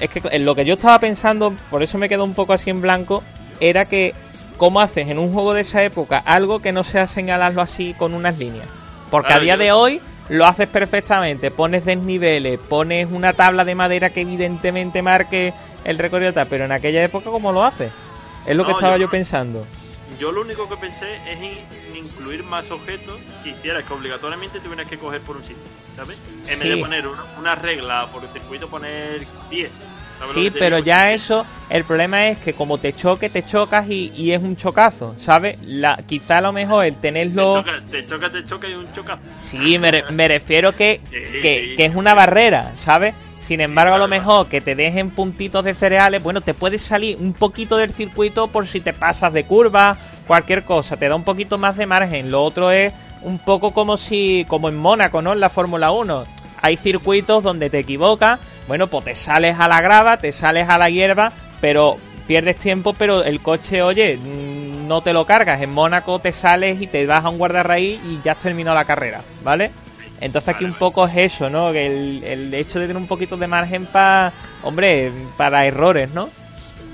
Es que en lo que yo estaba pensando, por eso me quedo un poco así en blanco, era que cómo haces en un juego de esa época algo que no sea señalarlo así con unas líneas. Porque Claro, a día yo- de hoy lo haces perfectamente, pones desniveles, pones una tabla de madera que evidentemente marque el recorrido tal, pero en aquella época ¿cómo lo haces? Es lo que estaba yo pensando. Yo lo único que pensé es in- incluir más objetos que hiciera que obligatoriamente tuvieras que coger por un sitio, ¿sabes? En vez Sí. de poner una, una regla por el circuito, poner 10. ¿sabes lo Sí, te pero ya eso, el problema es que como te choque, te chocas y, y es un chocazo, ¿sabes? La, quizá a lo mejor el Te tenerlo... choca, te choca, te choca y un chocazo. Sí, me, re- me refiero que, <laughs> Sí, que, sí. que es una barrera, ¿sabes? Sin embargo, a lo mejor que te dejen puntitos de cereales, bueno, te puedes salir un poquito del circuito por si te pasas de curva, cualquier cosa, te da un poquito más de margen. Lo otro es un poco como si, como en Mónaco, ¿no? En la Fórmula 1. Hay circuitos donde te equivocas, bueno, pues te sales a la grava, te sales a la hierba, pero pierdes tiempo, pero el coche, oye, mm, no te lo cargas. En Mónaco te sales y te vas a un guardarraíl y ya has terminado la carrera, ¿vale? Entonces aquí un poco es eso, ¿no? El, el hecho de tener un poquito de margen para, hombre, para errores, ¿no?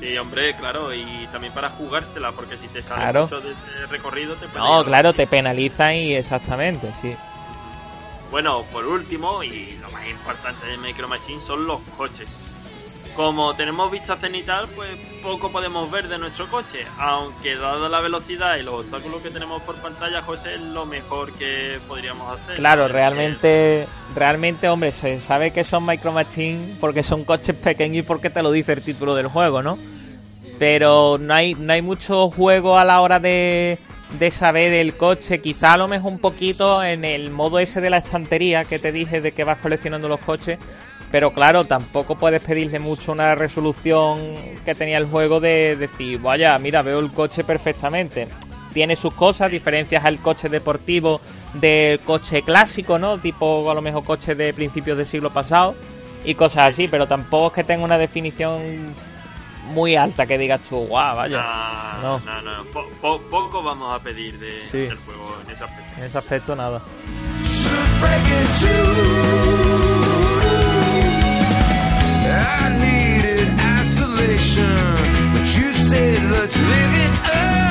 Sí, hombre, claro, y también para jugártela, porque si te sale Claro. mucho de recorrido te No, claro, te penalizan y exactamente, sí. Bueno, por último, y lo más importante de Micro Machine son los coches. Como tenemos vista cenital, pues poco podemos ver de nuestro coche, aunque dada la velocidad y los obstáculos que tenemos por pantalla, José, es lo mejor que podríamos hacer. Claro, realmente, realmente, hombre, se sabe que son Micro Machine porque son coches pequeños y porque te lo dice el título del juego, ¿no? Pero no hay, no hay mucho juego a la hora de, de saber el coche. Quizá a lo mejor un poquito en el modo ese de la estantería que te dije de que vas coleccionando los coches. Pero claro, tampoco puedes pedirle mucho una resolución que tenía el juego de decir, vaya, mira, veo el coche perfectamente. Tiene sus cosas, diferencias al coche deportivo del coche clásico, ¿no? Tipo a lo mejor coche de principios del siglo pasado y cosas así, pero tampoco es que tenga una definición muy alta que digas tú, guau, vaya. No, No. no, no. Po- po- poco vamos a pedir de, Sí. del juego en ese aspecto. En ese aspecto nada. I needed isolation, but you said let's live it up.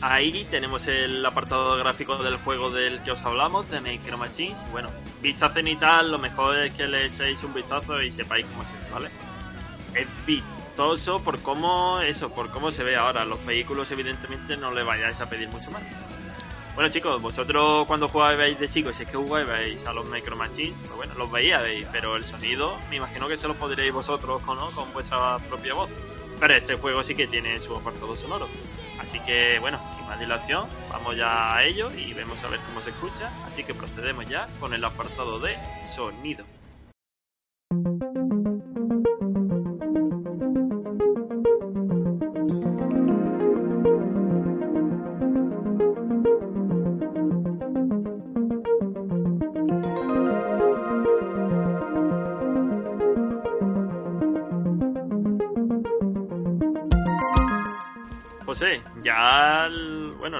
Ahí tenemos el apartado gráfico del juego del que os hablamos, de Micro Machines. Bueno, vista cenital, lo mejor es que le echéis un vistazo y sepáis cómo se ve, ¿vale? Es vistoso por cómo, eso, por cómo se ve ahora. Los vehículos, evidentemente, no le vayáis a pedir mucho más. Bueno, chicos, vosotros cuando jugabais de chicos, si es que jugabais a los Micro Machines, pues bueno, los veíais, pero el sonido, me imagino que se lo podríais vosotros ¿no? con vuestra propia voz. Pero este juego sí que tiene su apartado sonoro. Así que, bueno, sin más dilación, vamos ya a ello y vemos a ver cómo se escucha. Así que procedemos ya con el apartado de sonido.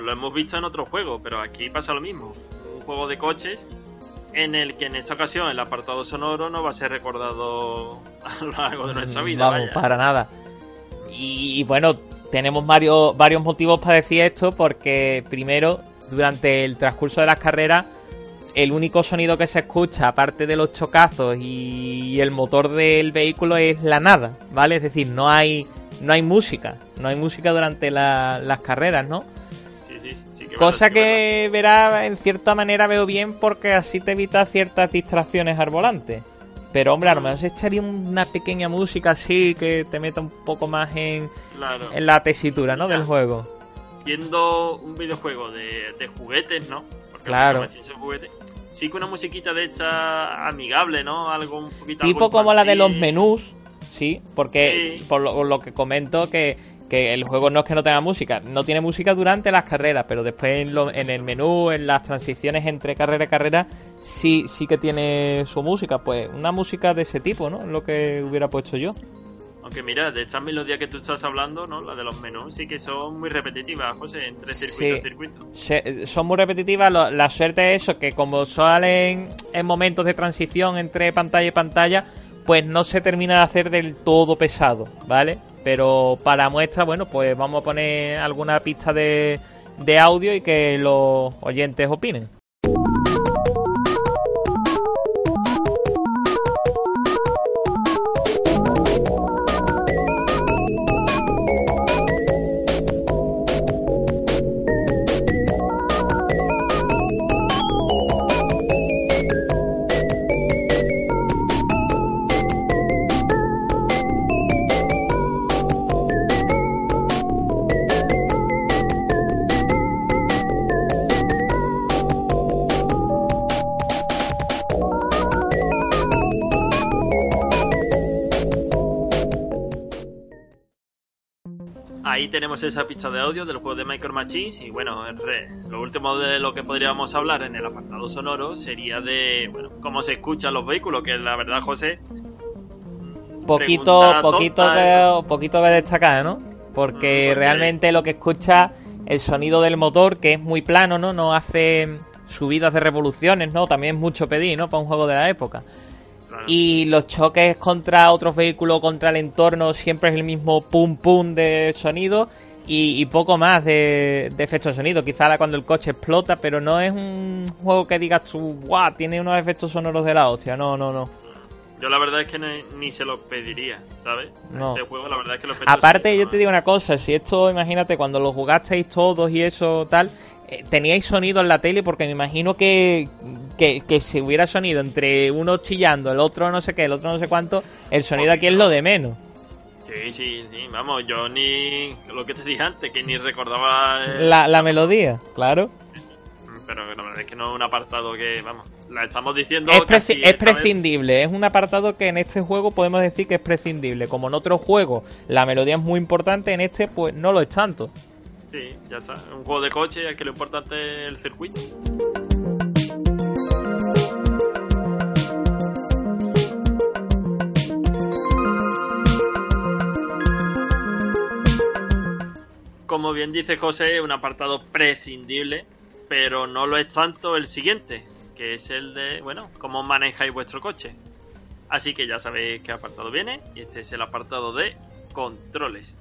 Lo hemos visto en otro juego, pero aquí pasa lo mismo. Un juego de coches en el que en esta ocasión el apartado sonoro no va a ser recordado <laughs> a lo largo de nuestra vida. Vamos, vaya. para nada. Y, bueno, tenemos varios, varios motivos para decir esto porque primero, durante el transcurso de las carreras, el único sonido que se escucha, aparte de los chocazos y el motor del vehículo, es la nada, ¿vale? Es decir, no hay, no hay música, no hay música durante la- las carreras, ¿no? Cosa que verá, en cierta manera veo bien porque así te evita ciertas distracciones al volante. Pero hombre, a lo mejor se echaría una pequeña música así que te meta un poco más en. Claro. en la tesitura, ¿no? Del juego. Viendo un videojuego de, de juguetes, ¿no? Porque Claro. juguetes. Sí que una musiquita de esta amigable, ¿no? Algo un poquito... Tipo como la de los menús, sí, porque Sí. por lo, por lo que comento que, que el juego no es que no tenga música, no tiene música durante las carreras, pero después en, lo- en el menú, en las transiciones entre carrera y carrera, sí, sí que tiene su música, pues una música de ese tipo, ¿no? Lo que hubiera puesto yo. Aunque mira, de estas melodías que tú estás hablando, ¿no? La de los menús, sí que son muy repetitivas, José, entre circuito Sí. y circuito. Se- son muy repetitivas. lo- la suerte es eso, que como salen en momentos de transición entre pantalla y pantalla, pues no se termina de hacer del todo pesado, ¿vale? Pero para muestra, bueno, pues vamos a poner alguna pista de, de audio y que los oyentes opinen. Ahí tenemos esa pista de audio del juego de Micro Machines y bueno, en re- lo último de lo que podríamos hablar en el apartado sonoro sería de, bueno, cómo se escuchan los vehículos, que la verdad, José, Poquito, Pregunta poquito, que, poquito que destacar, ¿no? Porque Mm, porque- realmente lo que escucha el sonido del motor, que es muy plano, ¿no? No hace subidas de revoluciones, ¿no? También es mucho pedir, ¿no? Para un juego de la época. Y los choques contra otros vehículos, contra el entorno, siempre es el mismo pum pum de sonido. y, y poco más de, de efectos de sonido. Quizá cuando el coche explota, pero no es un juego que digas tú, guau, tiene unos efectos sonoros de la hostia. No, no, no. Yo la verdad es que ni, ni se los pediría, ¿sabes? No. Este juego la verdad es que efectos Aparte, yo te digo una cosa, si esto, imagínate, cuando lo jugasteis todos y eso tal, eh, teníais sonido en la tele porque me imagino que, que, que si hubiera sonido entre uno chillando, el otro no sé qué, el otro no sé cuánto, el sonido aquí es lo de menos. Sí, sí, sí, vamos, yo ni... Lo que te dije antes, que ni recordaba... eh, La, la melodía, claro. Pero la verdad es que no es un apartado que, vamos, la estamos diciendo Es, casi preci- es esta vez. prescindible, es un apartado que en este juego podemos decir que es prescindible. Como en otros juegos la melodía es muy importante, en este pues no lo es tanto. Sí, ya está. Un juego de coche, es que lo importante es el circuito. Como bien dice José, es un apartado prescindible, pero no lo es tanto el siguiente, que es el de, bueno, cómo manejáis vuestro coche. Así que ya sabéis qué apartado viene, y este es el apartado de controles.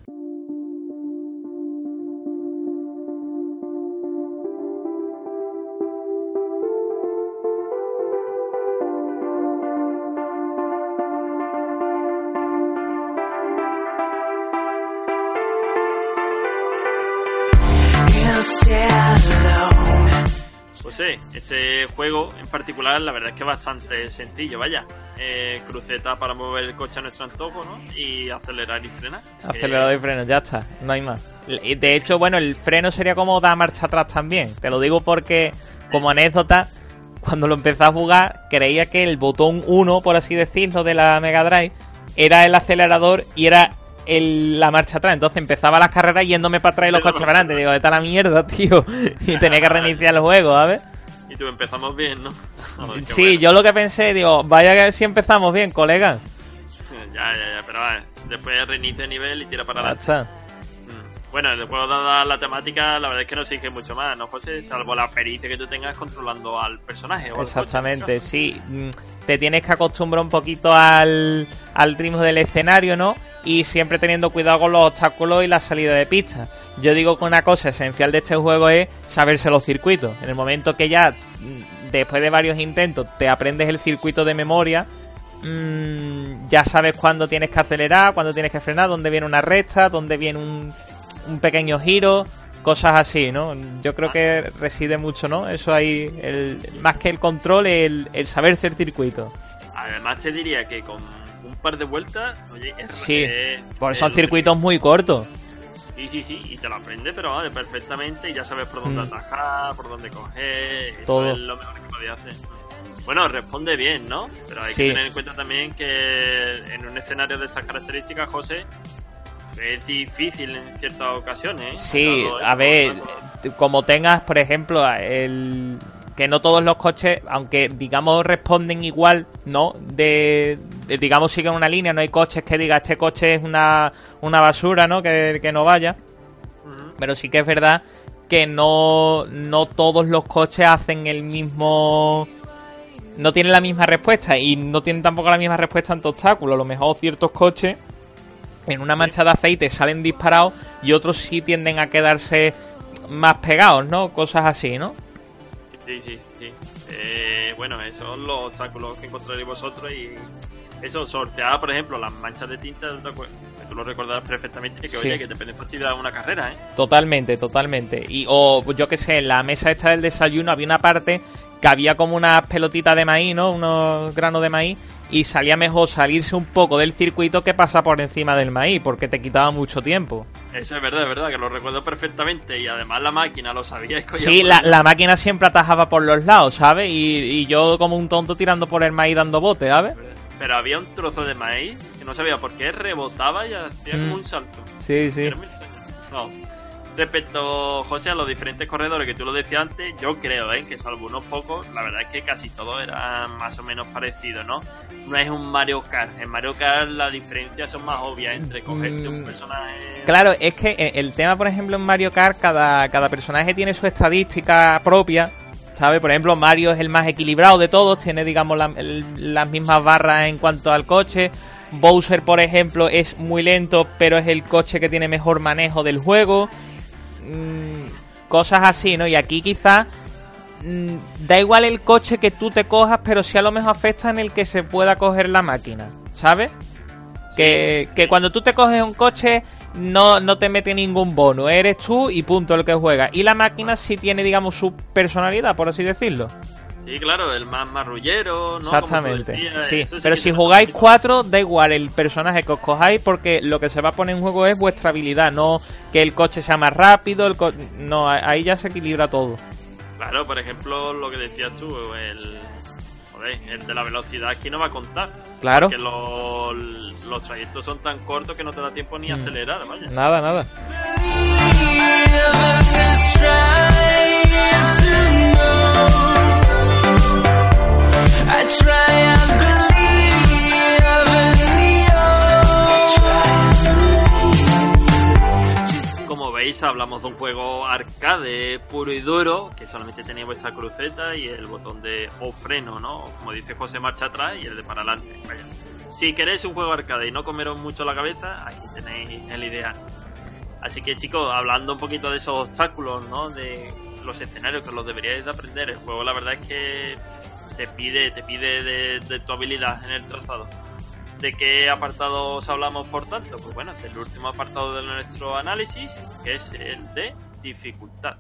José, este juego en particular, la verdad es que es bastante sencillo, vaya. Eh, cruceta para mover el coche a nuestro antojo, ¿no? Y acelerar y frenar. Acelerador y freno, ya está, no hay más. De hecho, bueno, el freno sería como dar marcha atrás también. Te lo digo porque, como anécdota, cuando lo empecé a jugar, creía que el botón 1, por así decirlo, de la Mega Drive, era el acelerador y era el- la marcha atrás. Entonces empezaba las carreras yéndome para atrás y los coches para adelante. Digo, está la mierda, <laughs> tío. Y tenía que reiniciar el juego, ¿sabes? Y tú empezamos bien, ¿no? <laughs> Sí, bueno. yo lo que pensé, digo, vaya que si empezamos bien, colega. Ya, ya, ya, pero vale. Después reinicia el nivel y tira para adelante. Bueno, el juego dada la temática, la verdad es que no exige mucho más, ¿no, José? Salvo la pericia que tú tengas controlando al personaje. O Exactamente, en sí. Mm, Te tienes que acostumbrar un poquito al, al ritmo del escenario, ¿no? Y siempre teniendo cuidado con los obstáculos y la salida de pista. Yo digo que una cosa esencial de este juego es saberse los circuitos. En el momento que ya, mm, después de varios intentos, te aprendes el circuito de memoria, mm, ya sabes cuándo tienes que acelerar, cuándo tienes que frenar, dónde viene una recta, dónde viene un, un pequeño giro, cosas así, ¿no? Yo creo que reside mucho, ¿no? Eso ahí, el, más que el control, el, el saberse el circuito. Además te diría que con un par de vueltas, oye, es Sí, es- son circuitos muy cortos. Sí, sí, sí, y te lo aprendes, pero vale, perfectamente y ya sabes por dónde Mm. atajar, por dónde coger. Eso Todo. es lo mejor que podías hacer. Bueno, responde bien, ¿no? Pero hay Sí. que tener en cuenta también que en un escenario de estas características, José, es difícil en ciertas ocasiones. ¿eh? Sí, a ver, tanto- como tengas, por ejemplo, el que no todos los coches, aunque digamos responden igual, ¿no? De, de- digamos siguen una línea, no hay coches que diga este coche es una, una basura, ¿no? Que, que no vaya. Pero sí que es verdad que no, no todos los coches hacen el mismo... No tienen la misma respuesta y no tienen tampoco la misma respuesta ante obstáculos. A lo mejor ciertos coches en una mancha de aceite salen disparados y otros sí tienden a quedarse más pegados, ¿no? Cosas así, ¿no? Sí, sí, sí. Eh, bueno, esos son los obstáculos que encontraréis vosotros y eso, sortear, por ejemplo, las manchas de tinta, tú lo recordarás perfectamente, que Sí. oye, que te pueden fastidiar una carrera, ¿eh? Totalmente, totalmente. Y o yo que sé, en la mesa esta del desayuno había una parte que había como unas pelotitas de maíz, ¿no? Unos granos de maíz y salía mejor salirse un poco del circuito que pasar por encima del maíz porque te quitaba mucho tiempo. Eso es verdad, es verdad, que lo recuerdo perfectamente y además la máquina lo sabía. Sí, la, la máquina siempre atajaba por los lados, ¿sabes? Y, y yo como un tonto tirando por el maíz dando bote, ¿sabes? Pero había un trozo de maíz que no sabía por qué rebotaba y hacía Mm. como un salto. Sí, sí. Era muy extraño. No. Respecto, José, a los diferentes corredores que tú lo decías antes, yo creo, ¿eh? que salvo unos pocos, la verdad es que casi todos eran más o menos parecidos, ¿no? No es un Mario Kart. En Mario Kart las diferencias son más obvias entre cogerse un Mm. personaje. Claro, es que eh, el tema, por ejemplo, en Mario Kart, cada, cada personaje tiene su estadística propia ¿Sabes? Por ejemplo, Mario es el más equilibrado de todos, tiene, digamos, la- el- las mismas barras en cuanto al coche. Bowser, por ejemplo, es muy lento, pero es el coche que tiene mejor manejo del juego. Mm, cosas así, ¿no? Y aquí quizás mm, da igual el coche que tú te cojas, pero sí a lo mejor afecta en el que se pueda coger la máquina, ¿sabes? Que, que cuando tú te coges un coche no, no te mete ningún bono, eres tú y punto el que juega. Y la máquina sí tiene, digamos, su personalidad, por así decirlo. Sí, claro, el más marrullero, ¿no? Exactamente. decías, Sí, pero si jugáis cuatro, da igual el personaje que os cojáis, porque lo que se va a poner en juego es vuestra habilidad, no que el coche sea más rápido, el co- no, ahí ya se equilibra todo. Claro, por ejemplo, lo que decías tú, el. Joder, el de la velocidad aquí no va a contar. Claro. Que los, los trayectos son tan cortos que no te da tiempo ni Mm. acelerar, vaya. Nada, nada. Como veis, hablamos de un juego arcade puro y duro, que solamente tenía vuestra cruceta y el botón de o freno, ¿no? Como dice José, marcha atrás y el de para adelante. Vaya. Si queréis un juego arcade y no comeros mucho la cabeza, aquí tenéis el ideal. Así que chicos, hablando un poquito de esos obstáculos, ¿no? De los escenarios que los deberíais de aprender. El juego la verdad es que te pide, te pide de, de tu habilidad en el trazado. ¿De qué apartados hablamos por tanto? Pues bueno, este es el último apartado de nuestro análisis, que es el de dificultad.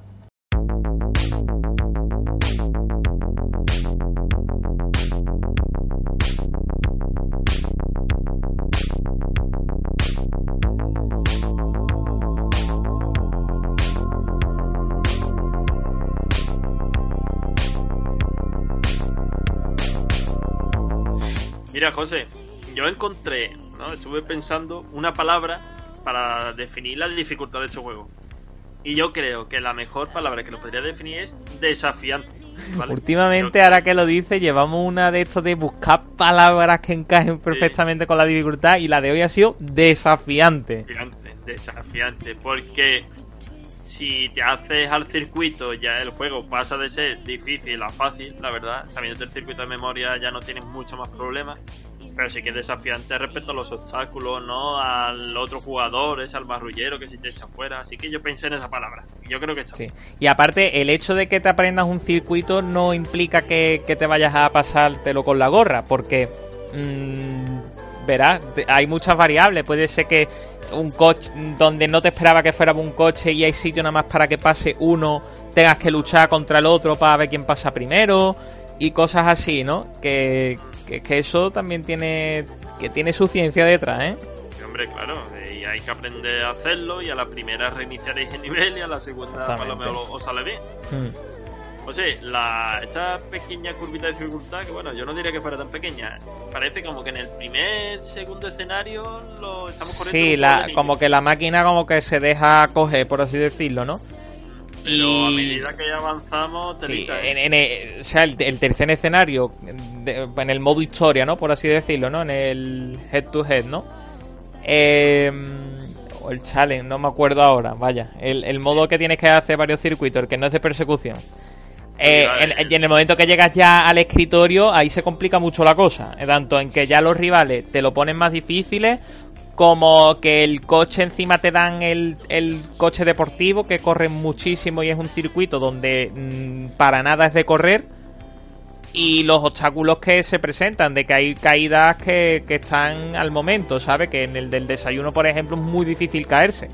Mira, José, yo encontré, ¿no? Estuve pensando una palabra para definir la dificultad de este juego. Y yo creo que la mejor palabra que lo podría definir es desafiante. ¿vale? <laughs> Últimamente, ahora que lo dice, llevamos una de estos de buscar palabras que encajen perfectamente con la dificultad y la de hoy ha sido desafiante. Desafiante, desafiante, porque si te haces al circuito ya el juego pasa de ser difícil a fácil, la verdad, sabiendo el circuito de memoria ya no tienes mucho más problemas, pero sí que es desafiante respecto a los obstáculos, ¿no? Al otro jugador, es al barrullero que si te echa fuera, así que yo pensé en esa palabra, yo creo que está Sí. Y aparte, el hecho de que te aprendas un circuito no implica que, que te vayas a pasártelo con la gorra, porque mm, verás, hay muchas variables. Puede ser que un coche donde no te esperaba que fuera un coche y hay sitio nada más para que pase uno, tengas que luchar contra el otro para ver quién pasa primero y cosas así, ¿no? Que, que, que eso también tiene que tiene su ciencia detrás, ¿eh? Hombre, claro, eh, y hay que aprender a hacerlo, y a la primera reiniciaréis el nivel, y a la segunda por lo menos os sale bien. Mm. O sea, la, esta pequeña curvita de dificultad, que bueno, yo no diría que fuera tan pequeña, parece como que en el primer, segundo escenario lo estamos corriendo. Sí, la, como que la máquina como que se deja coger, por así decirlo, ¿no? Pero a medida que avanzamos, Sí, telita, ¿eh? en, en el, o sea, el, el tercer escenario, de- en el modo historia, ¿no? Por así decirlo, ¿no? En el head to head, ¿no? Eh, o el challenge, no me acuerdo ahora, vaya. El, el modo que tienes que hacer varios circuitos, el que no es de persecución. Eh, en, y en el momento que llegas ya al escritorio, ahí se complica mucho la cosa. Tanto en que ya los rivales te lo ponen más difíciles, como que el coche encima te dan el, el coche deportivo que corre muchísimo y es un circuito donde mm, para nada es de correr. Y los obstáculos que se presentan, de que hay caídas que, que están al momento, ¿sabes? Que en el del desayuno, por ejemplo, es muy difícil caerse.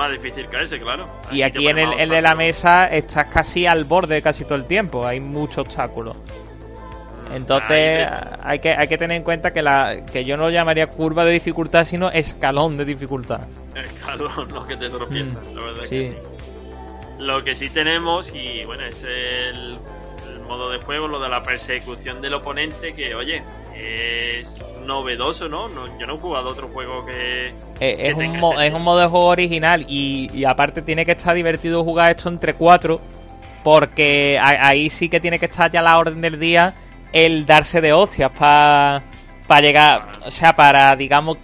Más difícil caerse, claro. Y aquí en el, de la mesa estás casi al borde casi todo el tiempo. Hay muchos obstáculos. Mm, Entonces hay que, hay que tener en cuenta que la que yo no lo llamaría curva de dificultad, sino escalón de dificultad. calor, no <laughs> que te tropiezas, Mm, la verdad sí. que sí. Lo que sí tenemos, y bueno, es el, el modo de juego, lo de la persecución del oponente, que oye, es novedoso, ¿no? no yo no he jugado otro juego que... Eh, que es, un mo- es un modo de juego original y, y aparte tiene que estar divertido jugar esto entre cuatro porque a- ahí sí que tiene que estar ya la orden del día el darse de hostias para llegar, o sea, para digamos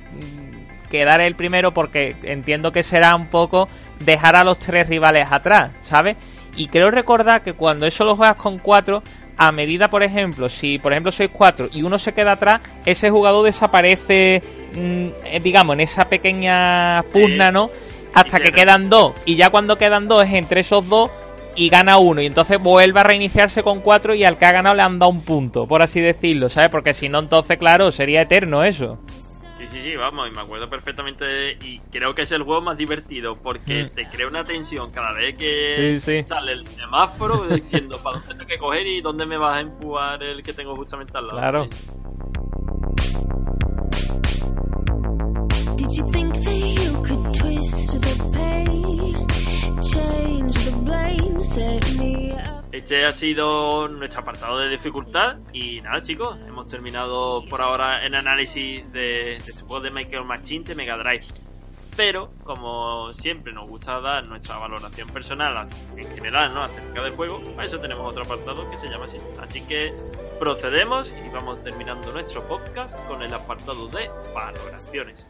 quedar el primero porque entiendo que será un poco dejar a los tres rivales atrás, ¿sabes? Y creo recordar que cuando eso lo juegas con cuatro, a medida, por ejemplo, si por ejemplo sois cuatro y uno se queda atrás, ese jugador desaparece, mm, eh, digamos, en esa pequeña pugna. ¿no? Hasta que quedan dos. Y ya cuando quedan dos es entre esos dos y gana uno. Y entonces vuelve a reiniciarse con cuatro y al que ha ganado le han dado un punto, por así decirlo, ¿sabes? Porque si no, entonces, claro, sería eterno eso. Sí, sí, vamos, y me acuerdo perfectamente de- y creo que es el juego más divertido porque Mm. te crea una tensión cada vez que Sí, sí. sale el semáforo <laughs> diciendo para dónde tengo que coger y dónde me vas a empujar el que tengo justamente al lado. Claro. Did you think that you could twist the pain, change the blame, set me up? Este ha sido nuestro apartado de dificultad y nada chicos, hemos terminado por ahora el análisis de, de este juego de Michael Machine de Mega Drive. Pero, como siempre nos gusta dar nuestra valoración personal en general, ¿no? Acerca del juego, para eso tenemos otro apartado que se llama así. Así que procedemos y vamos terminando nuestro podcast con el apartado de valoraciones.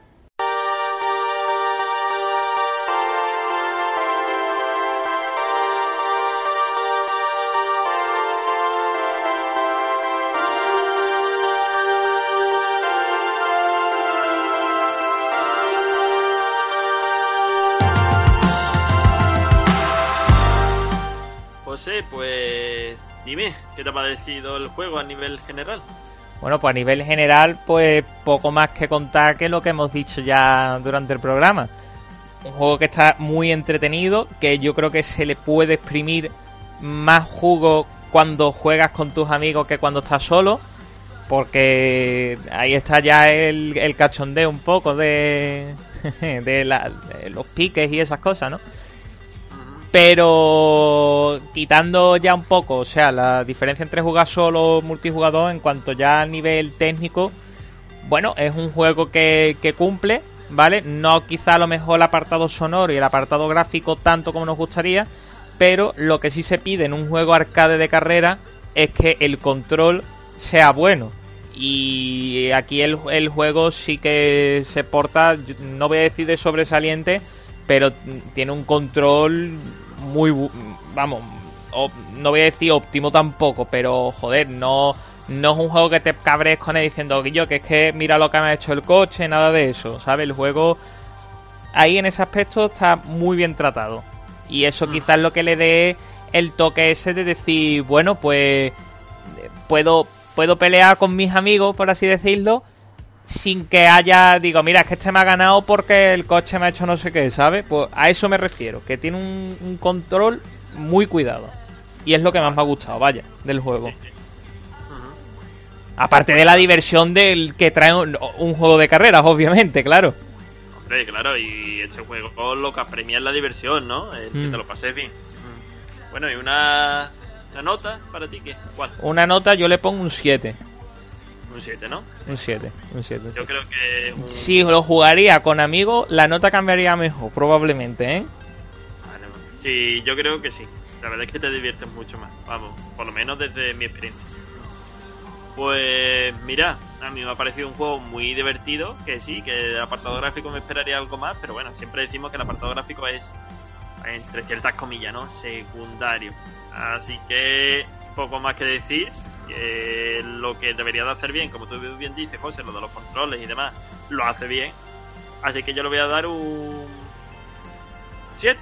Pues dime, ¿qué te ha parecido el juego a nivel general? Bueno, pues a nivel general, pues poco más que contar que lo que hemos dicho ya durante el programa. Un juego que está muy entretenido, que yo creo que se le puede exprimir más jugo cuando juegas con tus amigos que cuando estás solo. Porque ahí está ya el, cachondeo un poco de, <laughs> de los piques y esas cosas, ¿no? Pero quitando ya un poco, o sea, la diferencia entre jugar solo o multijugador en cuanto ya a nivel técnico, bueno, es un juego que, cumple, ¿vale? No quizá a lo mejor el apartado sonoro y el apartado gráfico tanto como nos gustaría, pero lo que sí se pide en un juego arcade de carrera es que el control sea bueno. Y aquí el, el juego sí que se porta, no voy a decir de sobresaliente, pero tiene un control muy vamos no voy a decir óptimo tampoco pero joder no no es un juego que te cabres con él diciendo yo que es que mira lo que me ha hecho el coche nada de eso sabes el juego ahí en ese aspecto está muy bien tratado y eso Mm. quizás lo que le dé el toque ese de decir bueno pues puedo puedo pelear con mis amigos por así decirlo sin que haya, digo, mira, es que este me ha ganado porque el coche me ha hecho no sé qué, ¿sabes? Pues a eso me refiero, que tiene un, un control muy cuidado. Y es lo que más me ha gustado, vaya, del juego. Aparte de la diversión del que trae un, un juego de carreras, obviamente, claro. Hombre, claro, y este juego lo que apremia es la diversión, ¿no? El que Mm. te lo pases bien. Mm. Bueno, y una, una nota para ti, ¿qué? ¿Cuál? Una nota yo le pongo un 7. Un 7, ¿no? Un 7, un 7. Yo creo que un- Si lo jugaría con amigos, la nota cambiaría mejor, probablemente, ¿eh? Vale. Sí, yo creo que sí. La verdad es que te diviertes mucho más. Vamos, por lo menos desde mi experiencia. Pues mira, a mí me ha parecido un juego muy divertido, que sí, que el apartado gráfico me esperaría algo más, pero bueno, siempre decimos que el apartado gráfico es, entre ciertas comillas, ¿no? Secundario. Así que poco más que decir. Que lo que debería de hacer bien, como tú bien dices, José, lo de los controles y demás, lo hace bien. Así que yo le voy a dar un 7.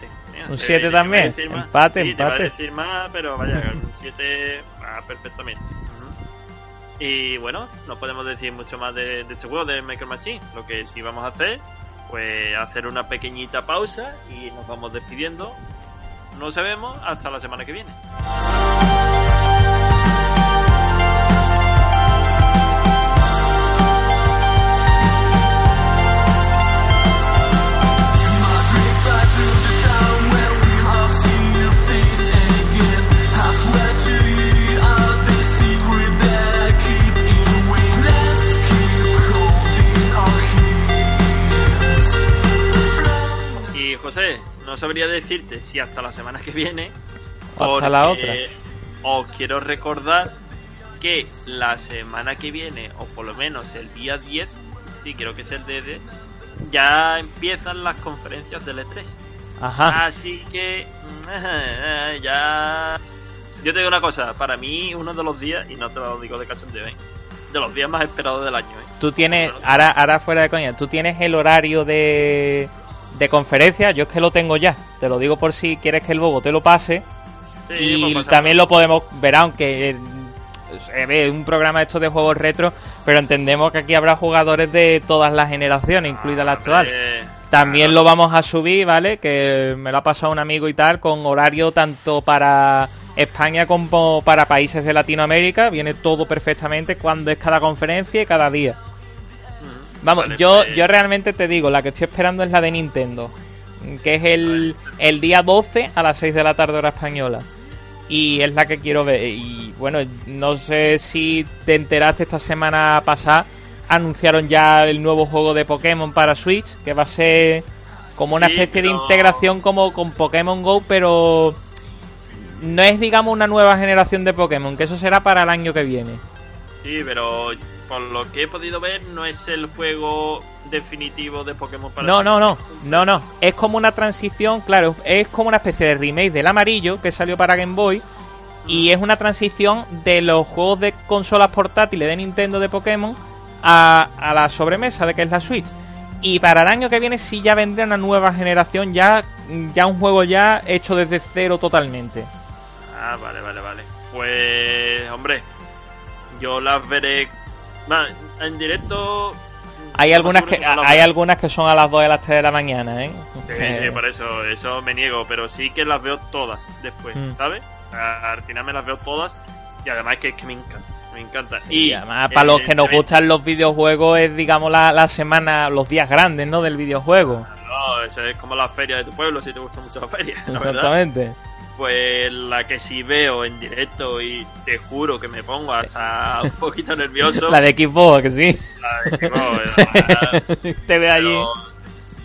Un siete también. Empate, sí, Te iba a empate. decir más, pero vaya, un <laughs> 7 va perfectamente. Y bueno, no podemos decir mucho más de, de este juego de Micro Machine. Lo que sí vamos a hacer, pues hacer una pequeñita pausa y nos vamos despidiendo. Nos vemos hasta la semana que viene. José, no sabría decirte si hasta la semana que viene. O hasta la porque Os quiero recordar que la semana que viene, o por lo menos el día 10, sí, creo que es el DD, ya empiezan las conferencias del E3. Ajá. Así que <laughs> ya... Yo te digo una cosa, para mí uno de los días, y no te lo digo de cachondeo, ¿eh? de los días más esperados del año. ¿eh? Tú tienes, ahora, ahora fuera de coña, tú tienes el horario de, de conferencia, yo es que lo tengo ya. Te lo digo por si quieres que el Bobo te lo pase. Sí, y también lo podemos ver, aunque eh, se ve un programa hecho de juegos retro, pero entendemos que aquí habrá jugadores de todas las generaciones, incluida la actual. Hombre, También claro. lo vamos a subir, ¿vale? Que me lo ha pasado un amigo y tal, con horario tanto para España como para países de Latinoamérica. Viene todo perfectamente cuando es cada conferencia y cada día. Vamos, vale, yo, pues, yo realmente te digo, la que estoy esperando es la de Nintendo, que es el, el día 12 a las 6 de la tarde hora española. Y es la que quiero ver. Y bueno, no sé si te enteraste esta semana pasada, anunciaron ya el nuevo juego de Pokémon para Switch, que va a ser como una Sí, especie de integración como con Pokémon Go, pero no es digamos una nueva generación de Pokémon, que eso será para el año que viene. Sí, pero por lo que he podido ver, no es el juego definitivo de Pokémon para No, no, no, no, no. Es como una transición, claro, es como una especie de remake del amarillo que salió para Game Boy. Y es una transición de los juegos de consolas portátiles de Nintendo de Pokémon a, a la sobremesa de que es la Switch. Y para el año que viene sí ya vendrá una nueva generación, ya, ya un juego ya hecho desde cero totalmente. Ah, vale, vale, vale. Pues, hombre, yo las veré. Va, en directo. Hay algunas que hay algunas que son a las 2 de las 3 de la mañana, ¿eh? Sí, sí, por eso, eso me niego, pero sí que las veo todas después, Mm. ¿sabes? Al final me las veo todas y además que es que me encanta, me encanta. Y y además, para los que nos gustan los videojuegos, es digamos la, la semana, los días grandes, ¿no? Del videojuego. No, eso es como la feria de tu pueblo, si te gusta mucho la feria, <laughs> verdad. Pues la que sí veo en directo y te juro que me pongo hasta un poquito <laughs> nervioso. La de Xbox, que sí. la de Xbox, <laughs> la- Te ve allí.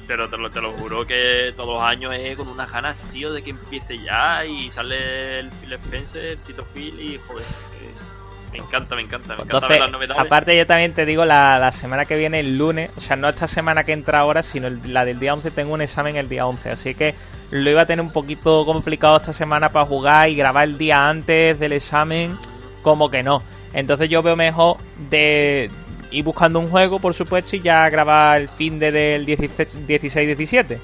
Pero, te, lo, te lo juro que todos los años es con unas ganas, tío, de que empiece ya y sale el Phil Spencer, Tito Phil y joder. Me encanta, me encanta, me encanta Entonces, ver las novedades. aparte yo también te digo, la, la semana que viene, el lunes, o sea, no esta semana que entra ahora, sino el- la del día 11, tengo un examen el día 11, así que lo iba a tener un poquito complicado esta semana para jugar y grabar el día antes del examen, como que no. Entonces yo veo mejor de ir buscando un juego, por supuesto, y ya grabar el fin de del 16-17.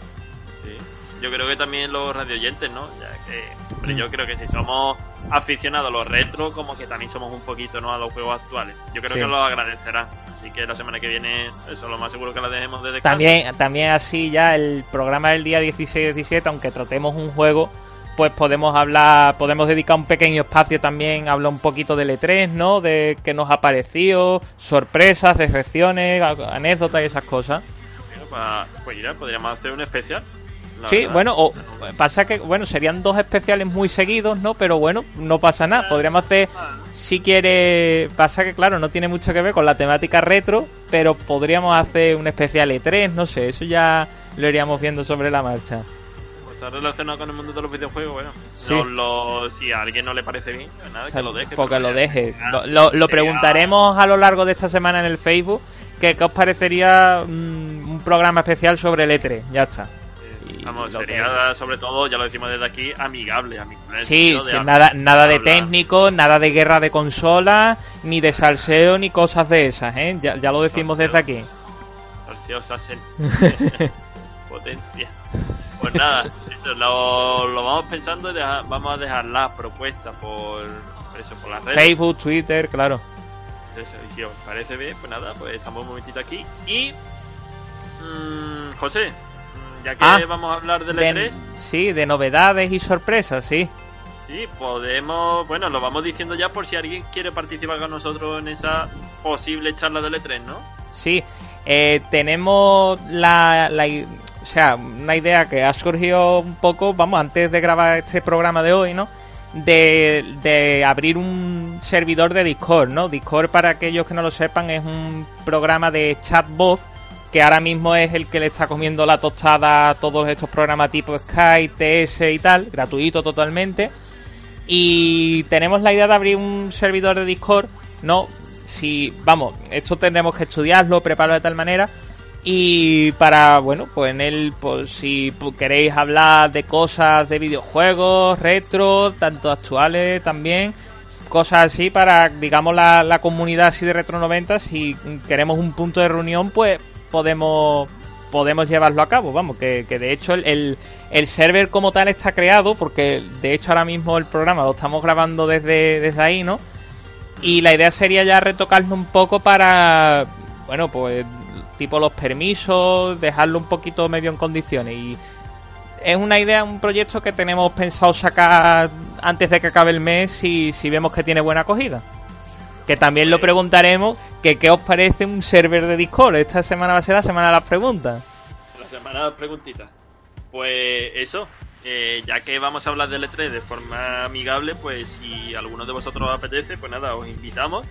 Yo creo que también los radioyentes, ¿no? Ya que, hombre, Mm. yo creo que si somos aficionados a los retro, como que también somos un poquito, ¿no? A los juegos actuales. Yo creo Sí. que lo agradecerán. Así que la semana que viene, eso lo más seguro que la dejemos de descanso. También, también así ya el programa del día 16-17, aunque tratemos un juego, pues podemos hablar, podemos dedicar un pequeño espacio también, a hablar un poquito del E3, ¿no? De qué nos ha parecido, sorpresas, decepciones, anécdotas y esas cosas. Bueno, pues mira, podríamos hacer un especial. La sí, verdad. bueno, o pasa que, bueno, serían dos especiales muy seguidos, ¿no? Pero bueno, no pasa nada, podríamos hacer, si quiere, pasa que claro, no tiene mucho que ver con la temática retro, pero podríamos hacer un especial E3, no sé, eso ya lo iríamos viendo sobre la marcha. Pues está relacionado con el mundo de los videojuegos, bueno. Sí. No lo- si a alguien no le parece bien, pues nada, O sea, que lo deje. Porque pero lo deje. Lo, lo- lo ya- preguntaremos a lo largo de esta semana en el Facebook. Que, ¿Qué os parecería mm, un programa especial sobre el E3? Ya está. Y Vamos, sería sobre todo, ya lo decimos desde aquí, amigable. amigable Sí, sí, nada, nada de técnico, nada de guerra de consolas, ni de salseo, ni cosas de esas, ¿eh? Ya, ya lo decimos desde aquí. Salseosa sen- <laughs> Potencia. Pues nada, lo, lo vamos pensando y deja- vamos a dejar la propuesta por, eso, por las redes. Facebook, Twitter, claro. Eso, y si os parece bien, pues nada, pues estamos un momentito aquí. Y. mm, José, ya que Ah, vamos a hablar del De- E3, sí, de novedades y sorpresas, sí. sí, podemos. Bueno, lo vamos diciendo ya por si alguien quiere participar con nosotros en esa posible charla del E3, ¿no? Sí, eh, tenemos la, la o sea, una idea que ha surgido un poco, vamos, antes de grabar este programa de hoy, ¿no? De, de abrir un servidor de Discord, ¿no? Discord, para aquellos que no lo sepan, es un programa de chat voz que ahora mismo es el que le está comiendo la tostada a todos estos programas tipo Skype, TS y tal, gratuito totalmente. Y tenemos la idea de abrir un servidor de Discord, ¿no? Si, vamos, esto tendremos que estudiarlo, prepararlo de tal manera. Y para, bueno, pues en él, pues si queréis hablar de cosas de videojuegos, retro, tanto actuales también, cosas así para, digamos, la, la comunidad así de Retro 90, si queremos un punto de reunión, pues podemos podemos llevarlo a cabo, vamos, que, que de hecho el, el, server como tal está creado, porque de hecho ahora mismo el programa lo estamos grabando desde, desde ahí, ¿no? Y la idea sería ya retocarlo un poco para, bueno, pues tipo los permisos, dejarlo un poquito medio en condiciones. Y es una idea, un proyecto que tenemos pensado sacar antes de que acabe el mes si, si vemos que tiene buena acogida. Que también lo preguntaremos, que qué os parece un server de Discord. Esta semana va a ser la semana de las preguntas. La semana de preguntitas. Pues eso, eh, ya que vamos a hablar del E3 de forma amigable, pues si alguno de vosotros os apetece, pues nada, os invitamos.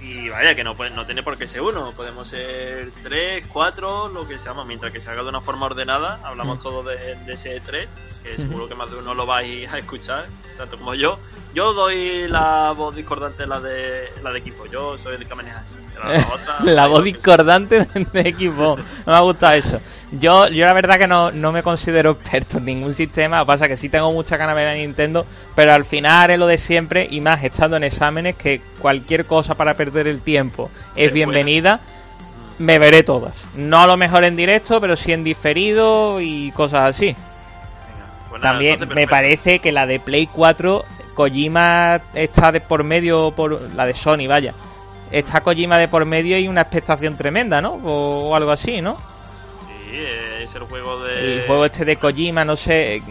Y vaya, que no, puede, no tiene por qué ser uno, podemos ser tres, cuatro, lo que seamos, mientras que se haga de una forma ordenada, hablamos todos de, de ese E3, que seguro que más de uno lo vais a escuchar, tanto como yo. Yo doy la voz discordante, la de la de equipo, yo soy el que maneja. La, <laughs> la voz discordante de equipo. No me ha gustado eso. Yo, yo la verdad que no, no me considero experto en ningún sistema. Lo que pasa que sí tengo mucha ganas de ver a Nintendo. Pero al final es lo de siempre. Y más estando en exámenes que cualquier cosa para perder el tiempo es Es bienvenida. Me veré todas. No a lo mejor en directo, pero sí en diferido y cosas así. Venga, pues nada, También me parece que la de Play 4, Kojima está de por medio, por la de Sony, vaya. Está Kojima de por medio y una expectación tremenda, ¿no? O, o algo así, ¿no? Eh, es el juego de. El juego este de Kojima, no sé,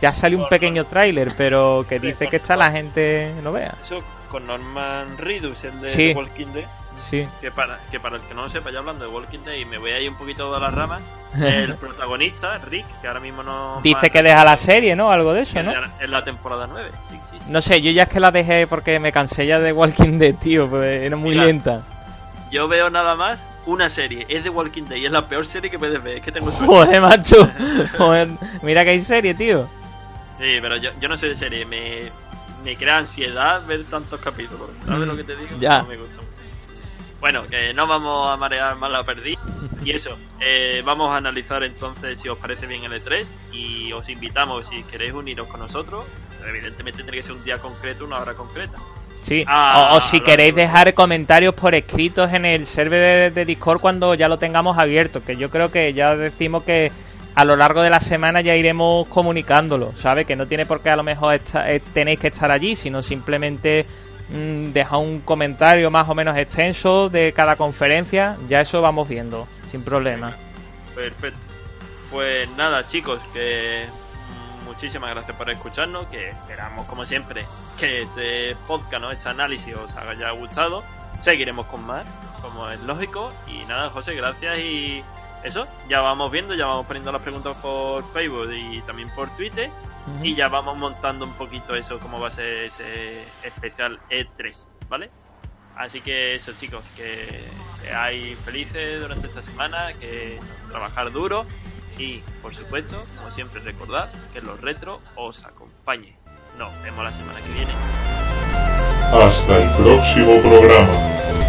ya salió un pequeño tráiler, pero que dice que está la gente no vea. Eso con Norman Reedus, el de Sí. The Walking Dead. Sí. Que para, que para el que no lo sepa, ya hablando de Walking Dead, y me voy ahí un poquito de las ramas, el <laughs> protagonista, Rick, que ahora mismo no. Dice que deja la serie, ¿no? Algo de eso, ¿no? En la temporada 9, sí, sí, sí. No sé, yo ya es que la dejé porque me cansé ya de Walking Dead, tío, pues era muy Mira. lenta. Yo veo nada más una serie, es de Walking Dead, y es la peor serie que puedes ver, es que tengo suerte. Joder, macho. <laughs> Joder, mira que hay serie, tío. Sí, pero yo, yo no soy de serie, me, me crea ansiedad ver tantos capítulos. ¿Sabes lo que te digo? Ya. No me gusta. Bueno, que no vamos a marear más la perdí. Y eso, eh, vamos a analizar entonces si os parece bien el E3 y os invitamos si queréis uniros con nosotros. Evidentemente tiene que ser un día concreto, una hora concreta. Sí, Ah, o, o si queréis dejar comentarios por escritos en el server de, de Discord cuando ya lo tengamos abierto, que yo creo que ya decimos que a lo largo de la semana ya iremos comunicándolo, ¿sabes? Que no tiene por qué a lo mejor esta- eh, tenéis que estar allí, sino simplemente mm, dejar un comentario más o menos extenso de cada conferencia, ya eso vamos viendo, sin problema. Perfecto. Pues nada, chicos, que muchísimas gracias por escucharnos, que esperamos como siempre que este podcast, ¿no? este análisis os haya gustado. Seguiremos con más, como es lógico. Y nada, José, gracias y eso, ya vamos viendo, ya vamos poniendo las preguntas por Facebook y también por Twitter. Y ya vamos montando un poquito eso, cómo va a ser ese especial E3, ¿vale? Así que eso, chicos, que seáis felices durante esta semana, que trabajar duro y, por supuesto, como siempre, recordad que los retro os acompañen. Nos vemos la semana que viene. Hasta el próximo programa.